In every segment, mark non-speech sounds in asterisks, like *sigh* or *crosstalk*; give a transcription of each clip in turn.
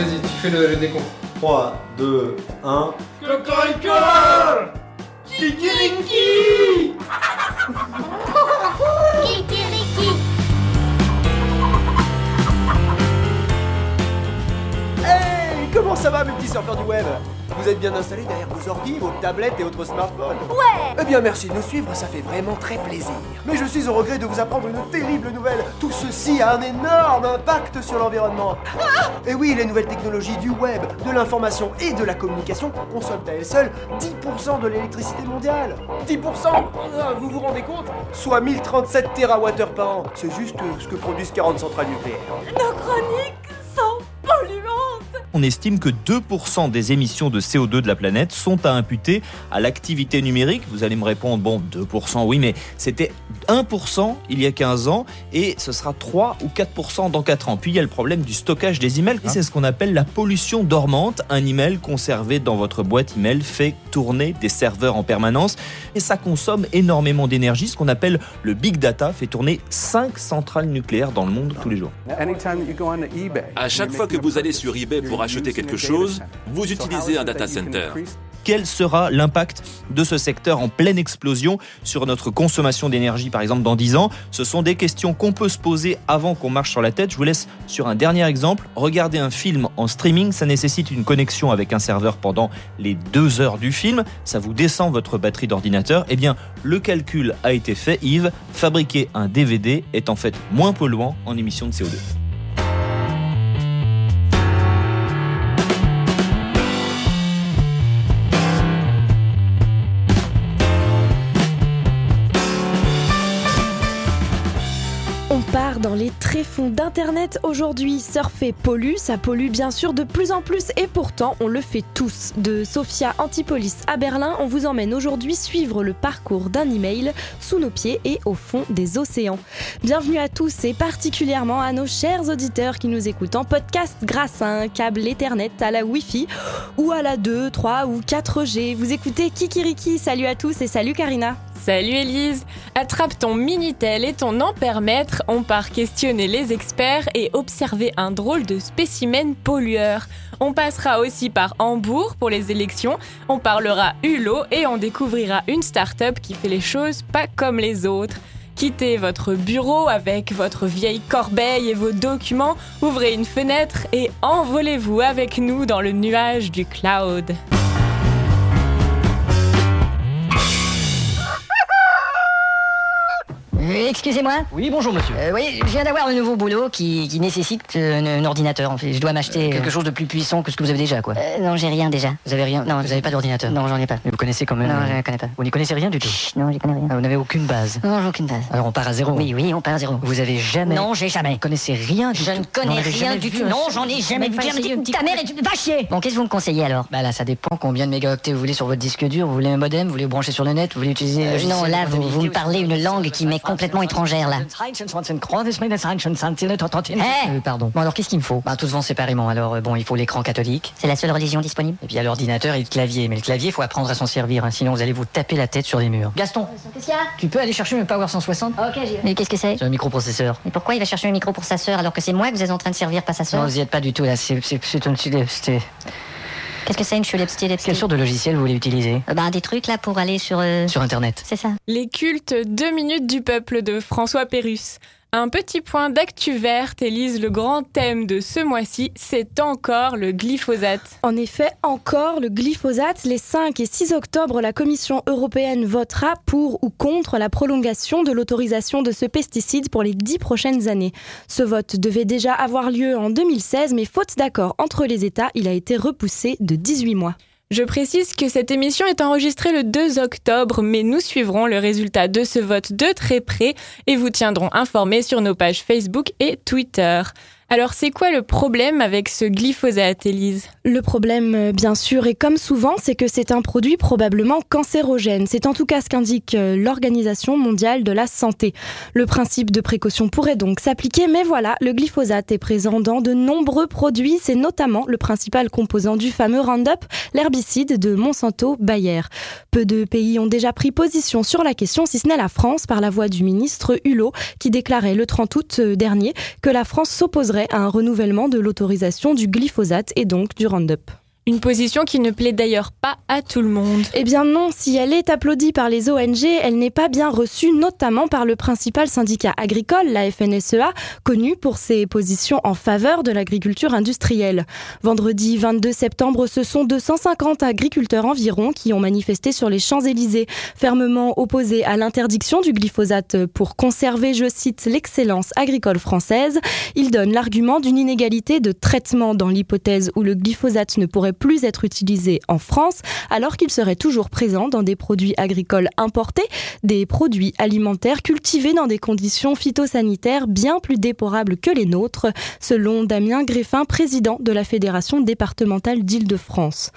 vas-y, tu fais le, le décompte. 3, 2, 1. Cocorico Kikiriki Kikiriki. Hey Comment ça va mes petits surfeurs du web? Vous êtes bien installés derrière vos ordi, vos tablettes et autres smartphones Ouais. Eh bien merci de nous suivre, ça fait vraiment très plaisir. Mais je suis au regret de vous apprendre une terrible nouvelle. Tout ceci a un énorme impact sur l'environnement. Et oui, les nouvelles technologies du web, de l'information et de la communication consomment à elles seules 10% de l'électricité mondiale. 10% Ah, Vous vous rendez compte? Soit 1037 TWh par an. C'est juste ce que produisent 40 centrales nucléaires. Nos chroniques On estime que 2% des émissions de CO2 de la planète sont à imputer à l'activité numérique. Vous allez me répondre, bon, 2% oui, mais c'était 1% il y a 15 ans et ce sera 3 ou 4% dans 4 ans. Puis il y a le problème du stockage des emails. Et C'est ce qu'on appelle la pollution dormante. Un email conservé dans votre boîte email fait tourner des serveurs en permanence et ça consomme énormément d'énergie. Ce qu'on appelle le big data fait tourner 5 centrales nucléaires dans le monde tous les jours. À chaque fois que vous allez sur eBay pour acheter quelque chose, vous utilisez un data center. quel sera l'impact de ce secteur en pleine explosion sur notre consommation d'énergie, par exemple, dans 10 ans? Ce sont des questions qu'on peut se poser avant qu'on marche sur la tête. Je vous laisse sur un dernier exemple. Regardez un film en streaming, ça nécessite une connexion avec un serveur pendant les deux heures du film. Ça vous descend votre batterie d'ordinateur. Eh bien, le calcul a été fait, Yves. Fabriquer un DVD est en fait moins polluant en émissions de CO2. Les tréfonds d'Internet aujourd'hui. Surfer pollue, ça pollue bien sûr de plus en plus et pourtant on le fait tous. De Sofia Antipolis à Berlin, on vous emmène aujourd'hui suivre le parcours d'un email sous nos pieds et au fond des océans. Bienvenue à tous et particulièrement à nos chers auditeurs qui nous écoutent en podcast grâce à un câble Ethernet, à la Wi-Fi ou à la 2, 3 ou 4G. Vous écoutez Kikiriki. Salut à tous et salut Karina. Salut Elise Attrape ton Minitel et ton ampèremètre, on part questionner les experts et observer un drôle de spécimen pollueur. On passera aussi par Hambourg pour les élections, on parlera Hulot et on découvrira une start-up qui fait les choses pas comme les autres. Quittez votre bureau avec votre vieille corbeille et vos documents, ouvrez une fenêtre et envolez-vous avec nous dans le nuage du cloud. Euh, Excusez-moi. Oui, bonjour monsieur. Euh, oui, je viens d'avoir un nouveau boulot qui, qui nécessite euh, un, un ordinateur. En fait, je dois m'acheter. Quelque chose de plus puissant que ce que vous avez déjà, quoi. Euh, non, j'ai rien déjà. Vous avez rien? Non, Vous n'avez pas d'ordinateur Non, j'en ai pas. Mais vous connaissez quand même. Non, euh, je ne connais pas. Vous n'y connaissez rien du tout Chut, non, j'y connais rien. Ah, Vous n'avez aucune base. Non, j'ai aucune base. Alors on part à zéro. Oui, oui, on part à zéro. Vous avez jamais. Non, j'ai jamais. Vous connaissez rien du Je tout. ne connais rien du tout. Non, j'en ai jamais vu. pas ta mère tu va chier. Bon, qu'est-ce que vous me conseillez alors? Bah là, ça dépend combien de mégaoctets vous voulez sur votre disque dur. Vous voulez un modem, vous voulez brancher sur le net, vous voulez utiliser. Euh, Non, là, vous, me parlez une langue qui m'est complètement étrangère là. Euh, pardon. Bon, alors qu'est-ce qu'il me faut? Bah, tout se vend séparément. Alors, euh, bon, il faut l'écran catholique. C'est la seule religion disponible? Et puis, il y a l'ordinateur et le clavier. Mais le clavier, il faut apprendre à s'en servir. hein, sinon, vous allez vous taper la tête sur les murs. Gaston, Qu'est-ce qu'il y a tu peux aller chercher un Power 160 Ok, j'y Mais qu'est-ce que c'est? C'est un microprocesseur. Mais pourquoi il va chercher un micro pour sa sœur alors que c'est moi que vous êtes en train de servir, pas sa Non, sœur vous y êtes pas du tout là. C'est c'est- c'est un petit. c'était- Qu'est-ce que c'est une chulette style Quelle sorte de logiciel vous voulez utiliser Euh, Bah, des trucs là pour aller sur. euh, Sur Internet. C'est ça. Les cultes 2 minutes du peuple de François Pérusse. Un petit point d'actu verte, Élise, le grand thème de ce mois-ci, c'est encore le glyphosate. En effet, encore le glyphosate. Les 5 et 6 octobre, la Commission européenne votera pour ou contre la prolongation de l'autorisation de ce pesticide pour les 10 prochaines années. Ce vote devait déjà avoir lieu en 2016, mais faute d'accord entre les États, il a été repoussé de 18 mois. Je précise que cette émission est enregistrée le 2 octobre, mais nous suivrons le résultat de ce vote de très près et vous tiendrons informés sur nos pages Facebook et Twitter. Alors c'est quoi le problème avec ce glyphosate, Élise? Le problème, euh, bien sûr, et comme souvent, c'est que c'est un produit probablement cancérogène. C'est en tout cas ce qu'indique euh, l'Organisation mondiale de la santé. Le principe de précaution pourrait donc s'appliquer, mais voilà, le glyphosate est présent dans de nombreux produits. C'est notamment le principal composant du fameux Roundup, l'herbicide de Monsanto Bayer. Peu de pays ont déjà pris position sur la question, si ce n'est la France, par la voix du ministre Hulot, qui déclarait le 30 août euh, dernier que la France s'opposerait à un renouvellement de l'autorisation du glyphosate et donc du Roundup. Une position qui ne plaît d'ailleurs pas à tout le monde. Eh bien non, si elle est applaudie par les ONG, elle n'est pas bien reçue, notamment par le principal syndicat agricole, la FNSEA, connu pour ses positions en faveur de l'agriculture industrielle. Vendredi 22 septembre, ce sont 250 agriculteurs environ qui ont manifesté sur les Champs-Élysées, fermement opposés à l'interdiction du glyphosate pour conserver, je cite, l'excellence agricole française. Ils donnent l'argument d'une inégalité de traitement dans l'hypothèse où le glyphosate ne pourrait plus être utilisé en France, alors qu'il serait toujours présent dans des produits agricoles importés, des produits alimentaires cultivés dans des conditions phytosanitaires bien plus déplorables que les nôtres, selon Damien Greffin, président de la Fédération départementale d'Île-de-France.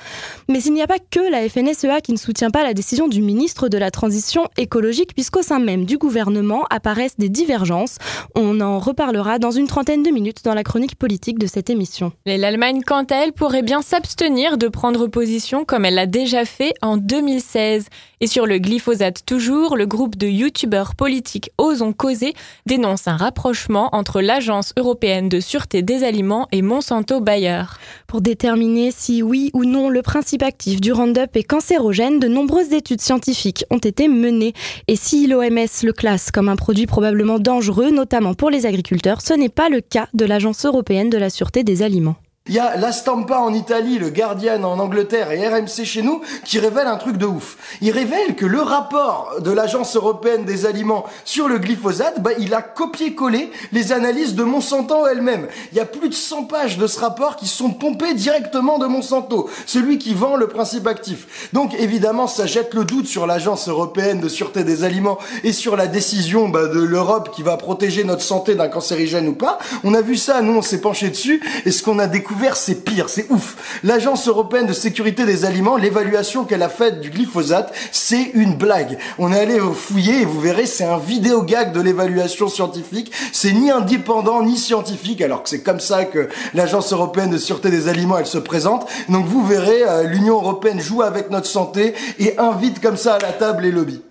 Mais il n'y a pas que la FNSEA qui ne soutient pas la décision du ministre de la Transition écologique, puisqu'au sein même du gouvernement apparaissent des divergences. On en reparlera dans une trentaine de minutes dans la chronique politique de cette émission. L'Allemagne, quant à elle, pourrait bien s'abstenir de prendre position comme elle l'a déjà fait en 2016. Et sur le glyphosate toujours, le groupe de youtubeurs politiques Osons Causer dénonce un rapprochement entre l'Agence européenne de sûreté des aliments et Monsanto Bayer. Pour déterminer si oui ou non le principe actif du Roundup est cancérogène, de nombreuses études scientifiques ont été menées. Et si l'OMS le classe comme un produit probablement dangereux, notamment pour les agriculteurs, ce n'est pas le cas de l'Agence européenne de la sûreté des aliments. Il y a La Stampa en Italie, le Guardian en Angleterre et RMC chez nous qui révèlent un truc de ouf. Ils révèlent que le rapport de l'Agence européenne des aliments sur le glyphosate, bah, il a copié-collé les analyses de Monsanto elle-même. Il y a plus de 100 pages de ce rapport qui sont pompées directement de Monsanto, celui qui vend le principe actif. Donc évidemment, ça jette le doute sur l'Agence européenne de sûreté des aliments et sur la décision bah, de l'Europe qui va protéger notre santé d'un cancérigène ou pas. On a vu ça, nous on s'est penché dessus et ce qu'on a découvert c'est pire, c'est ouf. L'Agence européenne de sécurité des aliments, l'évaluation qu'elle a faite du glyphosate, c'est une blague. On est allé fouiller et vous verrez, c'est un vidéo gag de l'évaluation scientifique. C'est ni indépendant ni scientifique, alors que c'est comme ça que l'Agence européenne de sûreté des aliments, elle se présente. Donc vous verrez, euh, l'Union européenne joue avec notre santé et invite comme ça à la table les lobbies.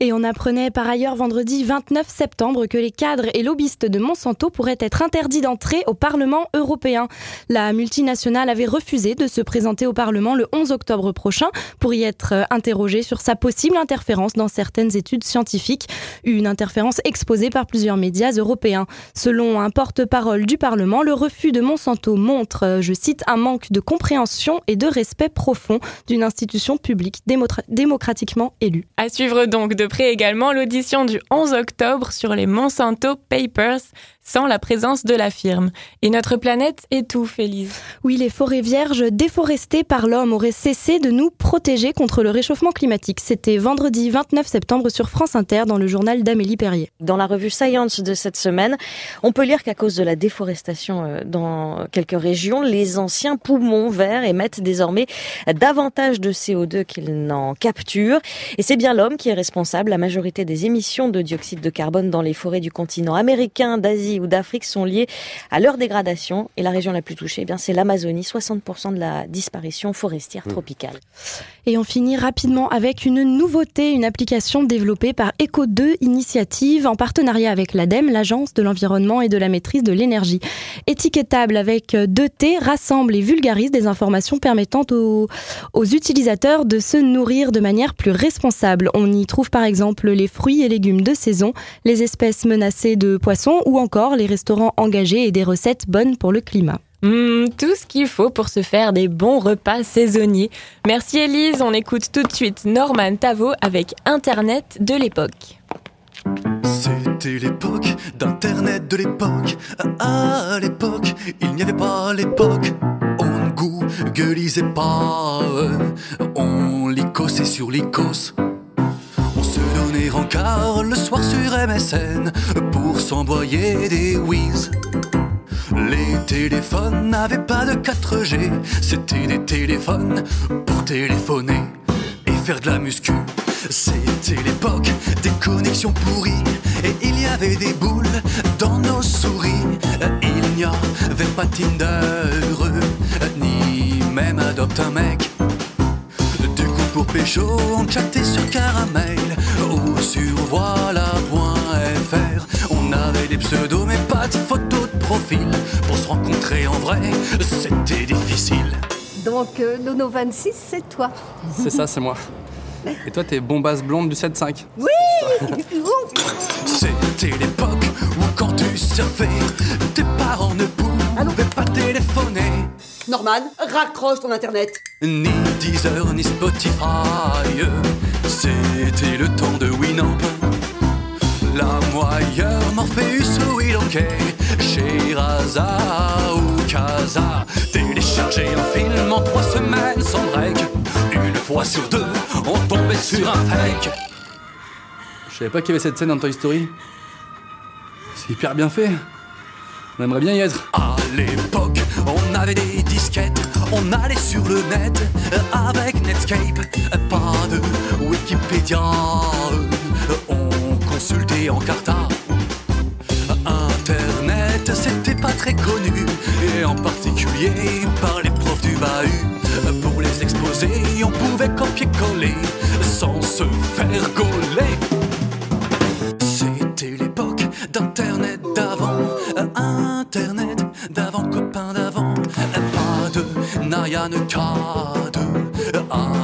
Et on apprenait par ailleurs vendredi 29 septembre que les cadres et lobbyistes de Monsanto pourraient être interdits d'entrer au Parlement européen. La multinationale avait refusé de se présenter au Parlement le 11 octobre prochain pour y être interrogée sur sa possible interférence dans certaines études scientifiques, une interférence exposée par plusieurs médias européens. Selon un porte-parole du Parlement, le refus de Monsanto montre, je cite, un manque de compréhension et de respect profond d'une institution publique démocratiquement élue. À suivre donc de près également l'audition du 11 octobre sur les Monsanto Papers, sans la présence de la firme. Et notre planète étouffe, Élise. Oui, les forêts vierges déforestées par l'homme auraient cessé de nous protéger contre le réchauffement climatique. C'était vendredi 29 septembre sur France Inter dans le journal d'Amélie Perrier. Dans la revue Science de cette semaine, on peut lire qu'à cause de la déforestation euh, dans quelques régions, les anciens poumons verts émettent désormais davantage de CO2 qu'ils n'en capturent. Et c'est bien l'homme qui est responsable. La majorité des émissions de dioxyde de carbone dans les forêts du continent américain, d'Asie ou d'Afrique sont liées à leur dégradation. Et la région la plus touchée, eh bien, c'est l'Amazonie, 60% de la disparition forestière mmh. tropicale. Et on finit rapidement avec une nouveauté, une application développée par Eco2 Initiative en partenariat avec l'ADEME, l'Agence de l'environnement et de la maîtrise de l'énergie. Étiquetable avec 2T, rassemble et vulgarise des informations permettant aux, aux utilisateurs de se nourrir de manière plus responsable. On y trouve par exemple les fruits et légumes de saison, les espèces menacées de poissons ou encore les restaurants engagés et des recettes bonnes pour le climat. Hmm, tout ce qu'il faut pour se faire des bons repas saisonniers. Merci Elise, on écoute tout de suite Norman Tavo avec Internet de l'époque. C'était l'époque d'Internet de l'époque. À l'époque, il n'y avait pas l'époque. On ne googlisait pas, on licossait sur l'icos rencard le soir sur MSN pour s'envoyer des whiz. Les téléphones n'avaient pas de 4G, c'était des téléphones pour téléphoner et faire de la muscu. C'était l'époque des connexions pourries et il y avait des boules dans nos souris. Il n'y avait pas Tinder, ni même Adopte un mec. Pour pécho, on chattait sur Caramel sur voilà.fr. On avait des pseudos mais pas de photos de pro profil. Pour se rencontrer en vrai, c'était difficile. Donc, euh, Nono 26, c'est toi. C'est ça, c'est moi. Et toi, t'es bombasse blonde du 7-5. Oui *laughs* Norman, raccroche ton internet. Ni Deezer, ni Spotify. C'était le temps de Winamp. La moyeur, Morpheus ou Ilonquet, chez Raza ou Casa. Télécharger un film en trois semaines sans break. Une fois sur deux, on tombait sur un fake. Je savais pas qu'il y avait cette scène dans Toy Story. C'est hyper bien fait. On aimerait bien y être. À l'époque, on avait des disquettes, on allait sur le net avec Netscape. Pas de Wikipédia, on consultait en carta. Internet, c'était pas très connu, et en particulier par les profs du bahut. Pour les exposés, on pouvait copier-coller sans se faire gauler. C'était l'époque d'Internet Nyan K2.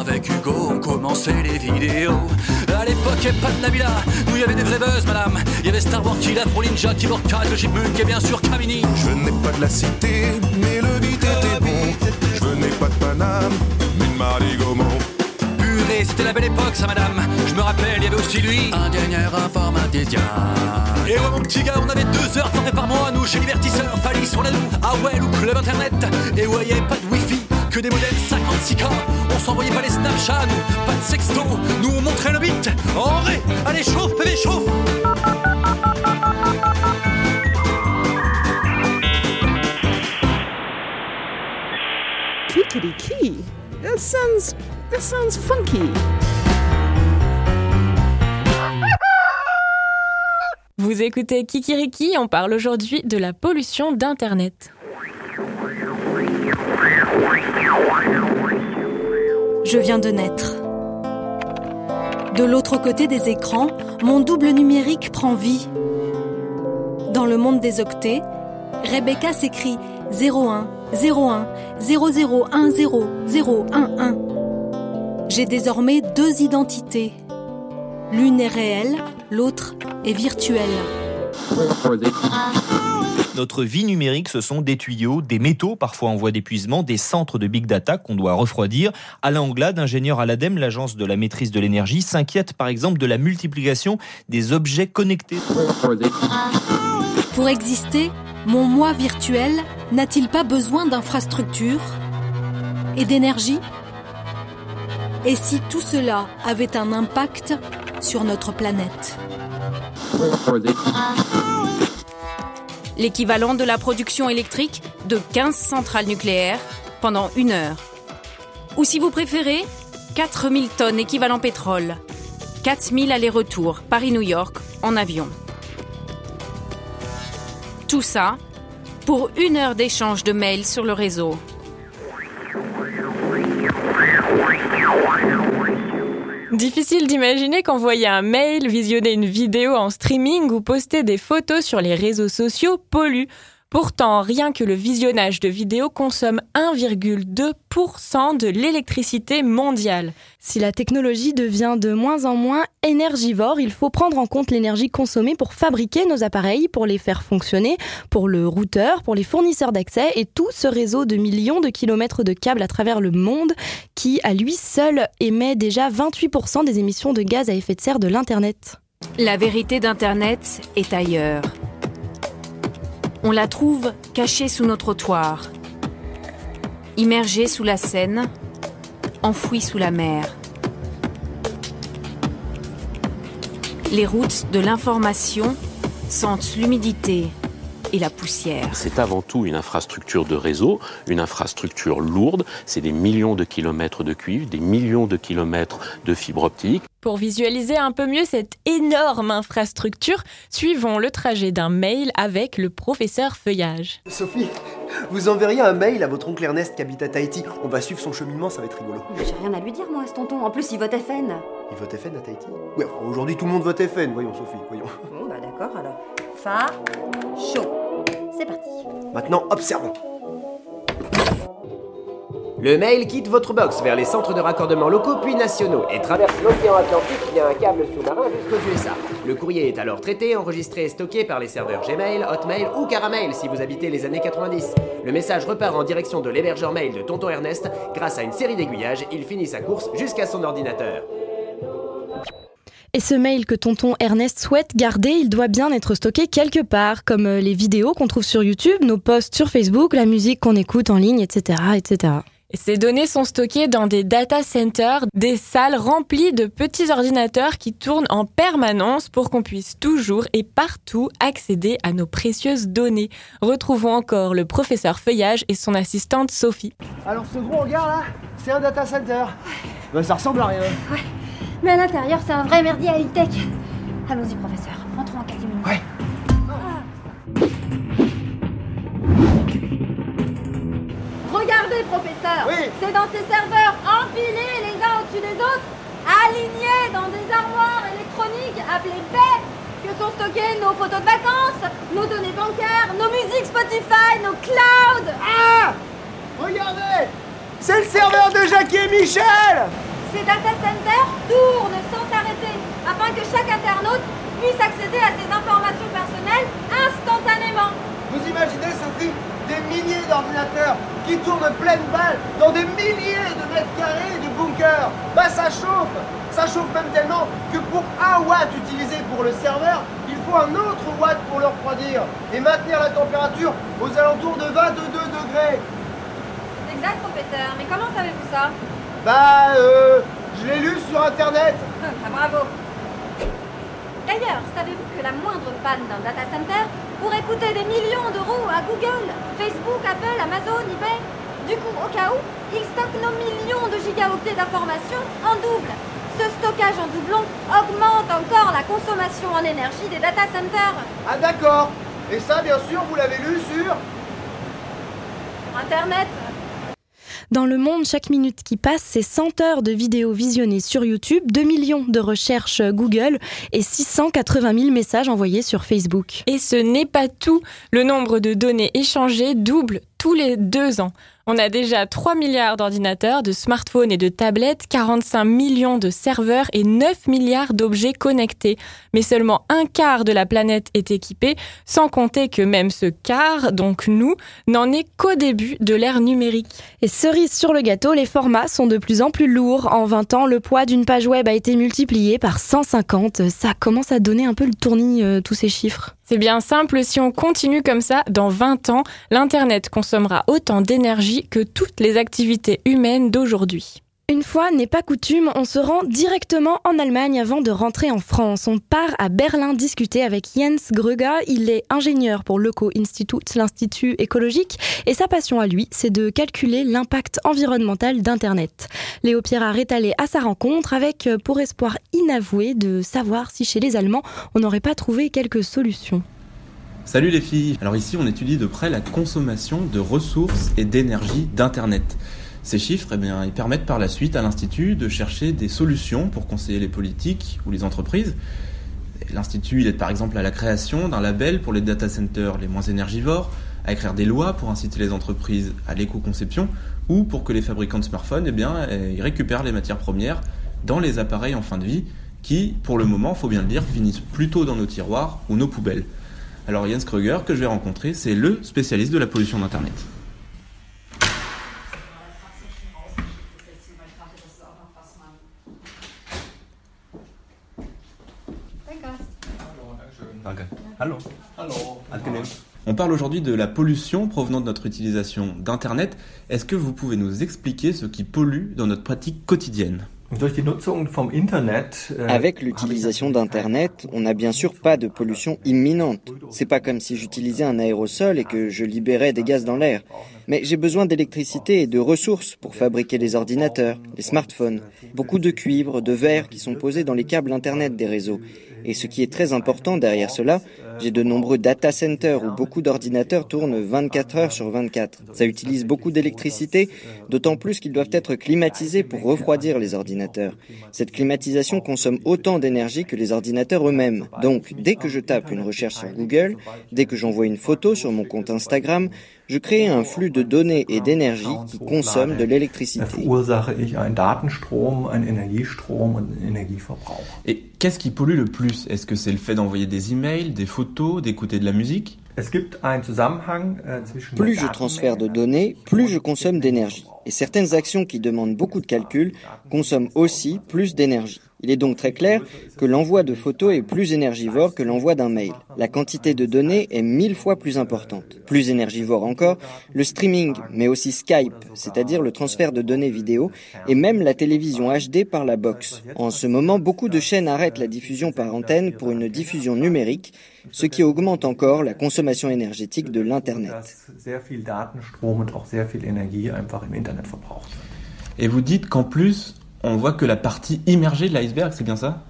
Avec Hugo, on commençait les vidéos. À l'époque, y'a pas de Nabila, nous y avait des vrais buzz, madame. Il y avait Star Wars, Killa, Pro Ninja, Keyboard 4, Chipmunk et bien sûr Kamini. Je n'ai pas de la cité, mais le beat était bon. Je n'ai pas de Paname, mais de Marie Gaumont. Purée, c'était la belle époque, ça, madame. Je me rappelle, il y avait aussi lui. Un dernier informaticien. Et ouais, mon petit gars, on avait deux heures forfait par mois, nous, chez Libertisseur, Fali sur la Loue, Awell ou Club Internet. Et ouais, y avait pas de Wi-Fi, que des modèles 56K. On s'envoyait pas les Snapchat, nous, pas de sexto. Nous, on montrait le beat. En vrai, allez, chauffe, bébé, chauffe. Kickity key. That sounds. That sounds funky. Vous écoutez Kikiriki, on parle aujourd'hui de la pollution d'Internet. Je viens de naître. De l'autre côté des écrans, mon double numérique prend vie. Dans le monde des octets, Rebecca s'écrit 01 01 0010 011. J'ai désormais deux identités. L'une est réelle, l'autre est virtuelle. Notre vie numérique, ce sont des tuyaux, des métaux, parfois en voie d'épuisement, des centres de big data qu'on doit refroidir. Alain Anglade, ingénieur à l'ADEME, l'agence de la maîtrise de l'énergie, s'inquiète par exemple de la multiplication des objets connectés. Pour exister, mon moi virtuel n'a-t-il pas besoin d'infrastructures et d'énergie? Et si tout cela avait un impact sur notre planète? L'équivalent de la production électrique de 15 centrales nucléaires pendant une heure. Ou si vous préférez, 4000 tonnes équivalent pétrole. 4000 allers-retours Paris-New York en avion. Tout ça pour une heure d'échange de mails sur le réseau. Difficile d'imaginer qu'envoyer un mail, visionner une vidéo en streaming ou poster des photos sur les réseaux sociaux pollue. Pourtant, rien que le visionnage de vidéos consomme 1,2% de l'électricité mondiale. Si la technologie devient de moins en moins énergivore, il faut prendre en compte l'énergie consommée pour fabriquer nos appareils, pour les faire fonctionner, pour le routeur, pour les fournisseurs d'accès et tout ce réseau de millions de kilomètres de câbles à travers le monde qui, à lui seul, émet déjà 28% des émissions de gaz à effet de serre de l'Internet. La vérité d'Internet est ailleurs. On la trouve cachée sous nos trottoirs, immergée sous la Seine, enfouie sous la mer. Les routes de l'information sentent l'humidité et la poussière. C'est avant tout une infrastructure de réseau, une infrastructure lourde. C'est des millions de kilomètres de cuivre, des millions de kilomètres de fibres optiques. Pour visualiser un peu mieux cette énorme infrastructure, suivons le trajet d'un mail avec le professeur Feuillage. Sophie, vous enverriez un mail à votre oncle Ernest qui habite à Tahiti. On va suivre son cheminement, ça va être rigolo. J'ai rien à lui dire, moi, ce tonton. En plus, il vote FN. Il vote FN à Tahiti? Ouais, enfin, aujourd'hui tout le monde vote FN, voyons Sophie, voyons. Bah d'accord, alors. Fa, chaud. C'est parti. Maintenant, observons. Le mail quitte votre box vers les centres de raccordement locaux puis nationaux et traverse l'océan Atlantique via un câble sous-marin jusqu'aux USA. Le courrier est alors traité, enregistré et stocké par les serveurs Gmail, Hotmail ou Caramel si vous habitez les années 90. Le message repart en direction de l'hébergeur mail de Tonton Ernest. Grâce à une série d'aiguillages, il finit sa course jusqu'à son ordinateur. Et ce mail que tonton Ernest souhaite garder, il doit bien être stocké quelque part, comme euh, les vidéos qu'on trouve sur YouTube, nos posts sur Facebook, la musique qu'on écoute en ligne, etc. etc. Et Ces données sont stockées dans des data centers, des salles remplies de petits ordinateurs qui tournent en permanence pour qu'on puisse toujours et partout accéder à nos précieuses données. Retrouvons encore le professeur Feuillage et son assistante Sophie. Alors ce gros hangar là, c'est un data center. Bah ça ressemble à rien. Mais à l'intérieur, c'est un vrai merdier high-tech. Allons-y, professeur. Entrons en catimini. Ouais. Regardez, professeur. C'est dans ces serveurs empilés les uns au-dessus des autres, alignés dans des armoires électroniques appelées paix, que sont stockées nos photos de vacances, nos données bancaires, nos musiques Spotify, nos clouds. Ah Regardez C'est le serveur de Jackie et Michel Ces data centers tournent sans s'arrêter afin que chaque internaute puisse accéder à ses informations personnelles instantanément. Vous imaginez, Sophie, des milliers d'ordinateurs qui tournent pleine balle dans des milliers de mètres carrés du bunker Bah ça chauffe Ça chauffe même tellement que pour un watt utilisé pour le serveur, il faut un autre watt pour le refroidir et maintenir la température aux alentours de 22 degrés. Exact, professeur. Mais comment savez-vous ça? Bah, euh, je l'ai lu sur internet. Ah, bravo. D'ailleurs, savez-vous que la moindre panne d'un data center pourrait coûter des millions d'euros à Google, Facebook, Apple, Amazon, eBay? Du coup, au cas où, ils stockent nos millions de gigaoctets d'informations en double. Ce stockage en doublon augmente encore la consommation en énergie des data centers. Ah d'accord. Et ça, bien sûr, vous l'avez lu sur... Internet. Dans le monde, chaque minute qui passe, c'est 100 heures de vidéos visionnées sur YouTube, 2 millions de recherches Google et 680 000 messages envoyés sur Facebook. Et ce n'est pas tout. Le nombre de données échangées double tous les deux ans. On a déjà 3 milliards d'ordinateurs, de smartphones et de tablettes, 45 millions de serveurs et 9 milliards d'objets connectés. Mais seulement un quart de la planète est équipé, sans compter que même ce quart, donc nous, n'en est qu'au début de l'ère numérique. Et cerise sur le gâteau, les formats sont de plus en plus lourds. En 20 ans, le poids d'une page web a été multiplié par 150. Ça commence à donner un peu le tournis, euh, tous ces chiffres. C'est bien simple, si on continue comme ça, dans 20 ans, l'Internet consommera autant d'énergie que toutes les activités humaines d'aujourd'hui. Une fois n'est pas coutume, on se rend directement en Allemagne avant de rentrer en France. On part à Berlin discuter avec Jens Gröger. Il est ingénieur pour l'Eco Institute, l'Institut écologique, et sa passion à lui, c'est de calculer l'impact environnemental d'Internet. Léo Pierre est allé à sa rencontre avec euh, pour espoir inavoué de savoir si chez les Allemands, on n'aurait pas trouvé quelques solutions. Salut les filles Alors ici on étudie de près la consommation de ressources et d'énergie d'Internet. Ces chiffres, eh bien, ils permettent par la suite à l'Institut de chercher des solutions pour conseiller les politiques ou les entreprises. L'Institut, aide par exemple à la création d'un label pour les data centers les moins énergivores, à écrire des lois pour inciter les entreprises à l'éco-conception, ou pour que les fabricants de smartphones, eh bien, ils récupèrent les matières premières dans les appareils en fin de vie, qui, pour le moment, faut bien le dire, finissent plutôt dans nos tiroirs ou nos poubelles. Alors Jens Kruger, que je vais rencontrer, c'est le spécialiste de la pollution d'Internet. On parle aujourd'hui de la pollution provenant de notre utilisation d'Internet. Est-ce que vous pouvez nous expliquer ce qui pollue dans notre pratique quotidienne? Avec l'utilisation d'Internet, on n'a bien sûr pas de pollution imminente. C'est pas comme si j'utilisais un aérosol et que je libérais des gaz dans l'air. Mais j'ai besoin d'électricité et de ressources pour fabriquer les ordinateurs, les smartphones, beaucoup de cuivre, de verre qui sont posés dans les câbles Internet des réseaux. Et ce qui est très important derrière cela, j'ai de nombreux data centers où beaucoup d'ordinateurs tournent 24 heures sur 24. Ça utilise beaucoup d'électricité, d'autant plus qu'ils doivent être climatisés pour refroidir les ordinateurs. Cette climatisation consomme autant d'énergie que les ordinateurs eux-mêmes. Donc, dès que je tape une recherche sur Google, dès que j'envoie une photo sur mon compte Instagram, je crée un flux de données et d'énergie qui consomme de l'électricité. Et qu'est-ce qui pollue le plus? Est-ce que c'est le fait d'envoyer des emails, des photos, d'écouter de la musique? Plus je transfère de données, plus je consomme d'énergie. Et certaines actions qui demandent beaucoup de calcul consomment aussi plus d'énergie. Il est donc très clair que l'envoi de photos est plus énergivore que l'envoi d'un mail. La quantité de données est mille fois plus importante. Plus énergivore encore, le streaming, mais aussi Skype, c'est-à-dire le transfert de données vidéo, et même la télévision HD par la box. En ce moment, beaucoup de chaînes arrêtent la diffusion par antenne pour une diffusion numérique, ce qui augmente encore la consommation énergétique de l'Internet. Et vous dites qu'en plus, on voit que la partie immergée de l'iceberg, c'est bien ça?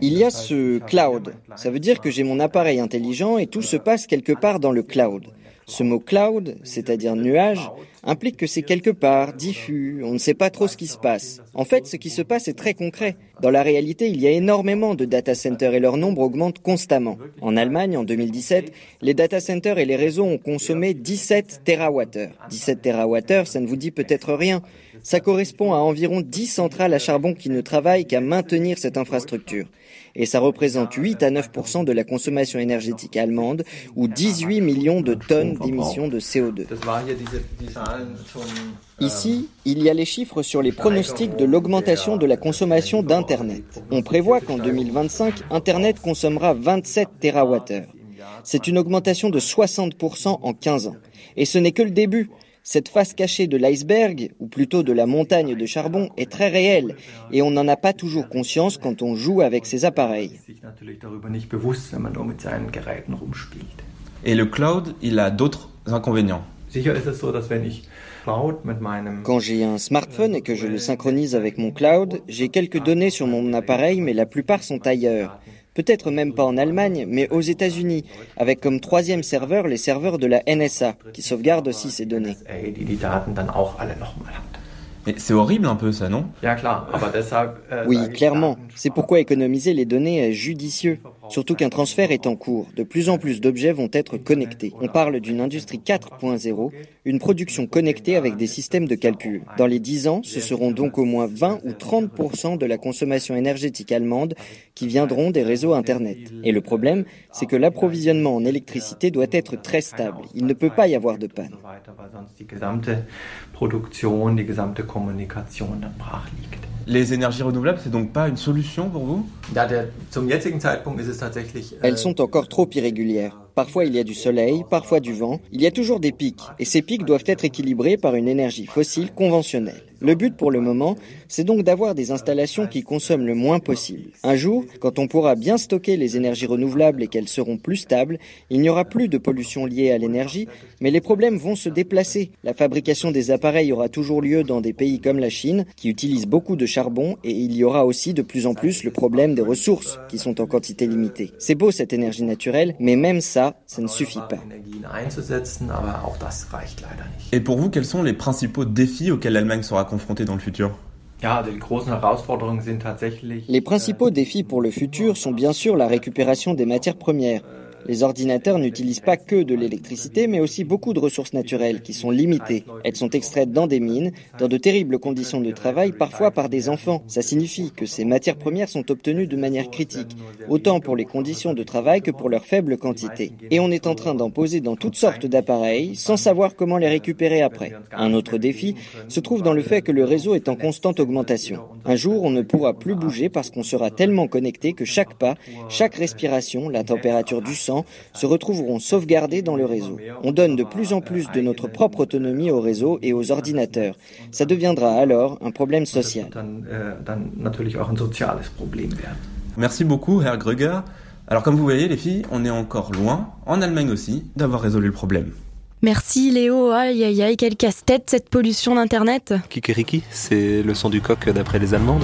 Il y a ce cloud. Ça veut dire que j'ai mon appareil intelligent et tout se passe quelque part dans le cloud. Ce mot cloud, c'est-à-dire nuage, implique que c'est quelque part, diffus, on ne sait pas trop ce qui se passe. En fait, ce qui se passe est très concret. Dans la réalité, il y a énormément de data centers et leur nombre augmente constamment. En Allemagne, en 2017, les data centers et les réseaux ont consommé 17 TWh. 17 TWh, ça ne vous dit peut-être rien. Ça correspond à environ 10 centrales à charbon qui ne travaillent qu'à maintenir cette infrastructure. Et ça représente 8 à 9% de la consommation énergétique allemande ou 18 millions de tonnes d'émissions de CO2. Ici, il y a les chiffres sur les pronostics de l'augmentation de la consommation d'Internet. On prévoit qu'en 2025, Internet consommera 27 TWh. C'est une augmentation de 60% en 15 ans. Et ce n'est que le début. Cette face cachée de l'iceberg, ou plutôt de la montagne de charbon, est très réelle et on n'en a pas toujours conscience quand on joue avec ces appareils. Et le cloud, il a d'autres inconvénients. Quand j'ai un smartphone et que je le synchronise avec mon cloud, j'ai quelques données sur mon appareil, mais la plupart sont ailleurs peut-être même pas en Allemagne, mais aux États-Unis, avec comme troisième serveur les serveurs de la NSA, qui sauvegardent aussi ces données. Mais c'est horrible un peu ça, non? Oui, clairement. C'est pourquoi économiser les données est judicieux. Surtout qu'un transfert est en cours. De plus en plus d'objets vont être connectés. On parle d'une industrie 4.0, une production connectée avec des systèmes de calcul. Dans les 10 ans, ce seront donc au moins 20 ou 30% de la consommation énergétique allemande qui viendront des réseaux Internet. Et le problème, c'est que l'approvisionnement en électricité doit être très stable. Il ne peut pas y avoir de panne. Les énergies renouvelables, c'est donc pas une solution pour vous? Elles sont encore trop irrégulières. Parfois il y a du soleil, parfois du vent. Il y a toujours des pics. Et ces pics doivent être équilibrés par une énergie fossile conventionnelle. Le but pour le moment, c'est donc d'avoir des installations qui consomment le moins possible. Un jour, quand on pourra bien stocker les énergies renouvelables et qu'elles seront plus stables, il n'y aura plus de pollution liée à l'énergie, mais les problèmes vont se déplacer. La fabrication des appareils aura toujours lieu dans des pays comme la Chine, qui utilisent beaucoup de charbon, et il y aura aussi de plus en plus le problème des ressources, qui sont en quantité limitée. C'est beau cette énergie naturelle, mais même ça, ça ne suffit pas. Et pour vous, quels sont les principaux défis auxquels l'Allemagne sera confrontée dans le futur? Les principaux défis pour le futur sont bien sûr la récupération des matières premières, les ordinateurs n'utilisent pas que de l'électricité, mais aussi beaucoup de ressources naturelles qui sont limitées. Elles sont extraites dans des mines, dans de terribles conditions de travail, parfois par des enfants. Ça signifie que ces matières premières sont obtenues de manière critique, autant pour les conditions de travail que pour leur faible quantité. Et on est en train d'en poser dans toutes sortes d'appareils sans savoir comment les récupérer après. Un autre défi se trouve dans le fait que le réseau est en constante augmentation. Un jour, on ne pourra plus bouger parce qu'on sera tellement connecté que chaque pas, chaque respiration, la température du sang, se retrouveront sauvegardés dans le réseau. On donne de plus en plus de notre propre autonomie au réseau et aux ordinateurs. Ça deviendra alors un problème social. Merci beaucoup, Herr Gröger. Alors comme vous voyez les filles, on est encore loin, en Allemagne aussi, d'avoir résolu le problème. Merci Léo, aïe aïe aïe, quel casse-tête cette pollution d'Internet. Kikeriki, c'est le son du coq d'après les Allemands,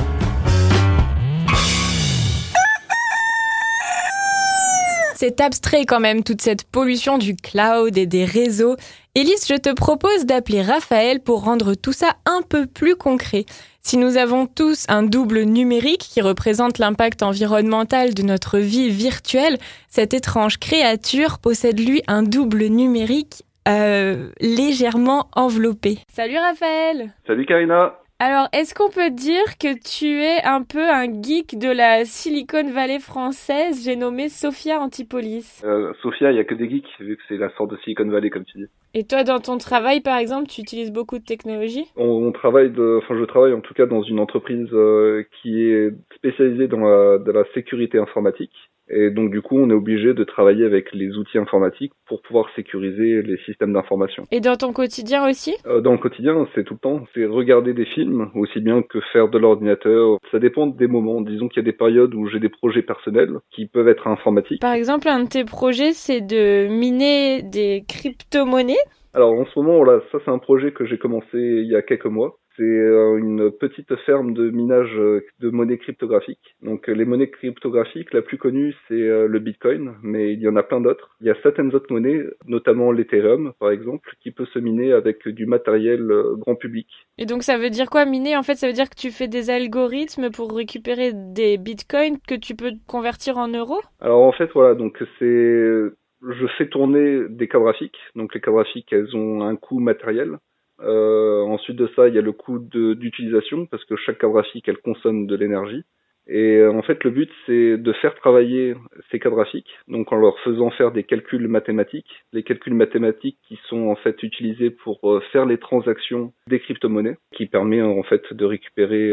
C'est abstrait quand même toute cette pollution du cloud et des réseaux. Élise, je te propose d'appeler Raphaël pour rendre tout ça un peu plus concret. Si nous avons tous un double numérique qui représente l'impact environnemental de notre vie virtuelle, cette étrange créature possède lui un double numérique euh, légèrement enveloppé. Salut Raphaël Salut Karina alors, est-ce qu'on peut dire que tu es un peu un geek de la Silicon Valley française? J'ai nommé Sophia Antipolis. Euh, Sophia, il n'y a que des geeks, vu que c'est la sorte de Silicon Valley, comme tu dis. Et toi, dans ton travail, par exemple, tu utilises beaucoup de technologie on, on, travaille, de, enfin, je travaille en tout cas dans une entreprise euh, qui est spécialisée dans la, dans la sécurité informatique. Et donc du coup, on est obligé de travailler avec les outils informatiques pour pouvoir sécuriser les systèmes d'information. Et dans ton quotidien aussi? Euh, Dans le quotidien, c'est tout le temps. C'est regarder des films aussi bien que faire de l'ordinateur. Ça dépend des moments. Disons qu'il y a des périodes où j'ai des projets personnels qui peuvent être informatiques. Par exemple, un de tes projets, c'est de miner des crypto-monnaies? Alors en ce moment, là, ça c'est un projet que j'ai commencé il y a quelques mois. C'est euh, une petite ferme de minage euh, de monnaies cryptographiques. Donc les monnaies cryptographiques, la plus connue, c'est euh, le Bitcoin, mais il y en a plein d'autres. Il y a certaines autres monnaies, notamment l'Ethereum, par exemple, qui peut se miner avec du matériel grand public. Et donc ça veut dire quoi miner? En fait, ça veut dire que tu fais des algorithmes pour récupérer des Bitcoins que tu peux convertir en euros? Alors en fait, voilà, donc c'est je fais tourner des cartes graphiques. Donc les cartes graphiques, elles ont un coût matériel. Euh, ensuite de ça, il y a le coût d'utilisation parce que chaque carte graphique, elle consomme de l'énergie. Et euh, en fait, le but, c'est de faire travailler ces cartes graphiques, donc en leur faisant faire des calculs mathématiques, les calculs mathématiques qui sont en fait utilisés pour euh, faire les transactions des crypto-monnaies, qui permet en fait de récupérer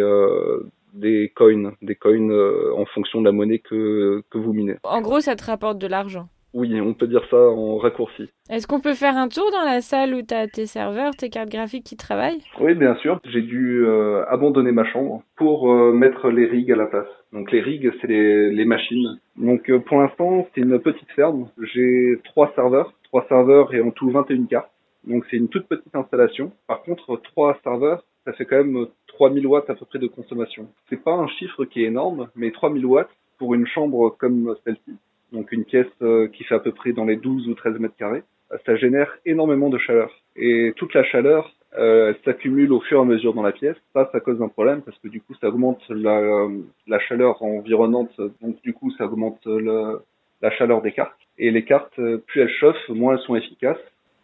des coins, des coins en fonction de la monnaie que, que vous minez. En gros, ça te rapporte de l'argent. Oui, on peut dire ça en raccourci. Est-ce qu'on peut faire un tour dans la salle où tu as tes serveurs, tes cartes graphiques qui travaillent? Oui, bien sûr. J'ai dû euh, abandonner ma chambre pour euh, mettre les rigs à la place. Donc les rigs, c'est les, les, machines. Donc euh, pour l'instant, c'est une petite ferme. J'ai trois serveurs, trois serveurs et en tout 21 cartes. Donc c'est une toute petite installation. Par contre, trois serveurs, ça fait quand même 3000 watts à peu près de consommation. C'est pas un chiffre qui est énorme, mais 3000 watts pour une chambre comme celle-ci, donc une pièce euh, qui fait à peu près dans les 12 ou 13 mètres carrés, euh, ça génère énormément de chaleur. Et toute la chaleur, euh, elle s'accumule au fur et à mesure dans la pièce. Ça, ça cause un problème parce que du coup, ça augmente la, la chaleur environnante. Donc du coup, ça augmente le, la chaleur des cartes. Et les cartes, plus elles chauffent, moins elles sont efficaces.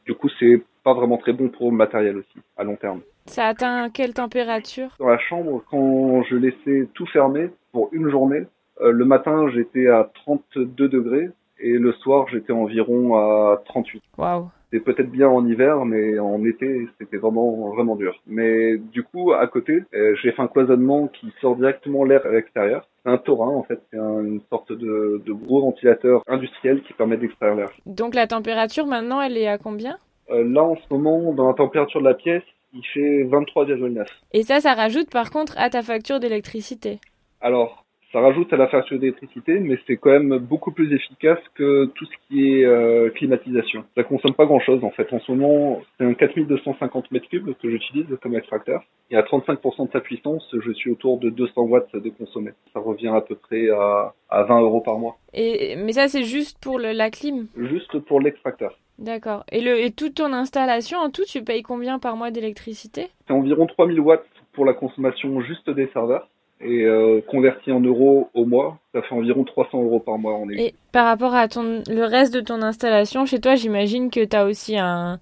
Du coup, c'est pas vraiment très bon pour le matériel aussi, à long terme. Ça atteint quelle température? Dans la chambre, quand je laissais tout fermé pour une journée, euh, le matin, j'étais à 32 degrés et le soir, j'étais environ à 38. Waouh. C'est peut-être bien en hiver, mais en été, c'était vraiment vraiment dur. Mais du coup, à côté, euh, j'ai fait un cloisonnement qui sort directement l'air à l'extérieur. C'est un Torin, en fait, c'est un, une sorte de, de, gros ventilateur industriel qui permet d'extraire l'air. Donc la température maintenant, elle est à combien? Euh, Là, en ce moment, dans la température de la pièce, il fait 23,9. Et ça, ça rajoute par contre à ta facture d'électricité? Alors, ça rajoute à la facture d'électricité, mais c'est quand même beaucoup plus efficace que tout ce qui est euh, climatisation. Ça consomme pas grand-chose en fait. En ce moment, c'est un 4250 mètres cubes que j'utilise comme extracteur. Et à 35% de sa puissance, je suis autour de 200 watts de consommé. Ça revient à peu près à, à 20 euros par mois. Et mais ça, c'est juste pour le, la clim? Juste pour l'extracteur. D'accord. Et, le, et toute ton installation, en tout, tu payes combien par mois d'électricité? C'est environ 3000 watts pour la consommation juste des serveurs et euh, converti en euros au mois, ça fait environ 300 euros par mois en Et par rapport à ton, le reste de ton installation, chez toi, j'imagine que tu as aussi un,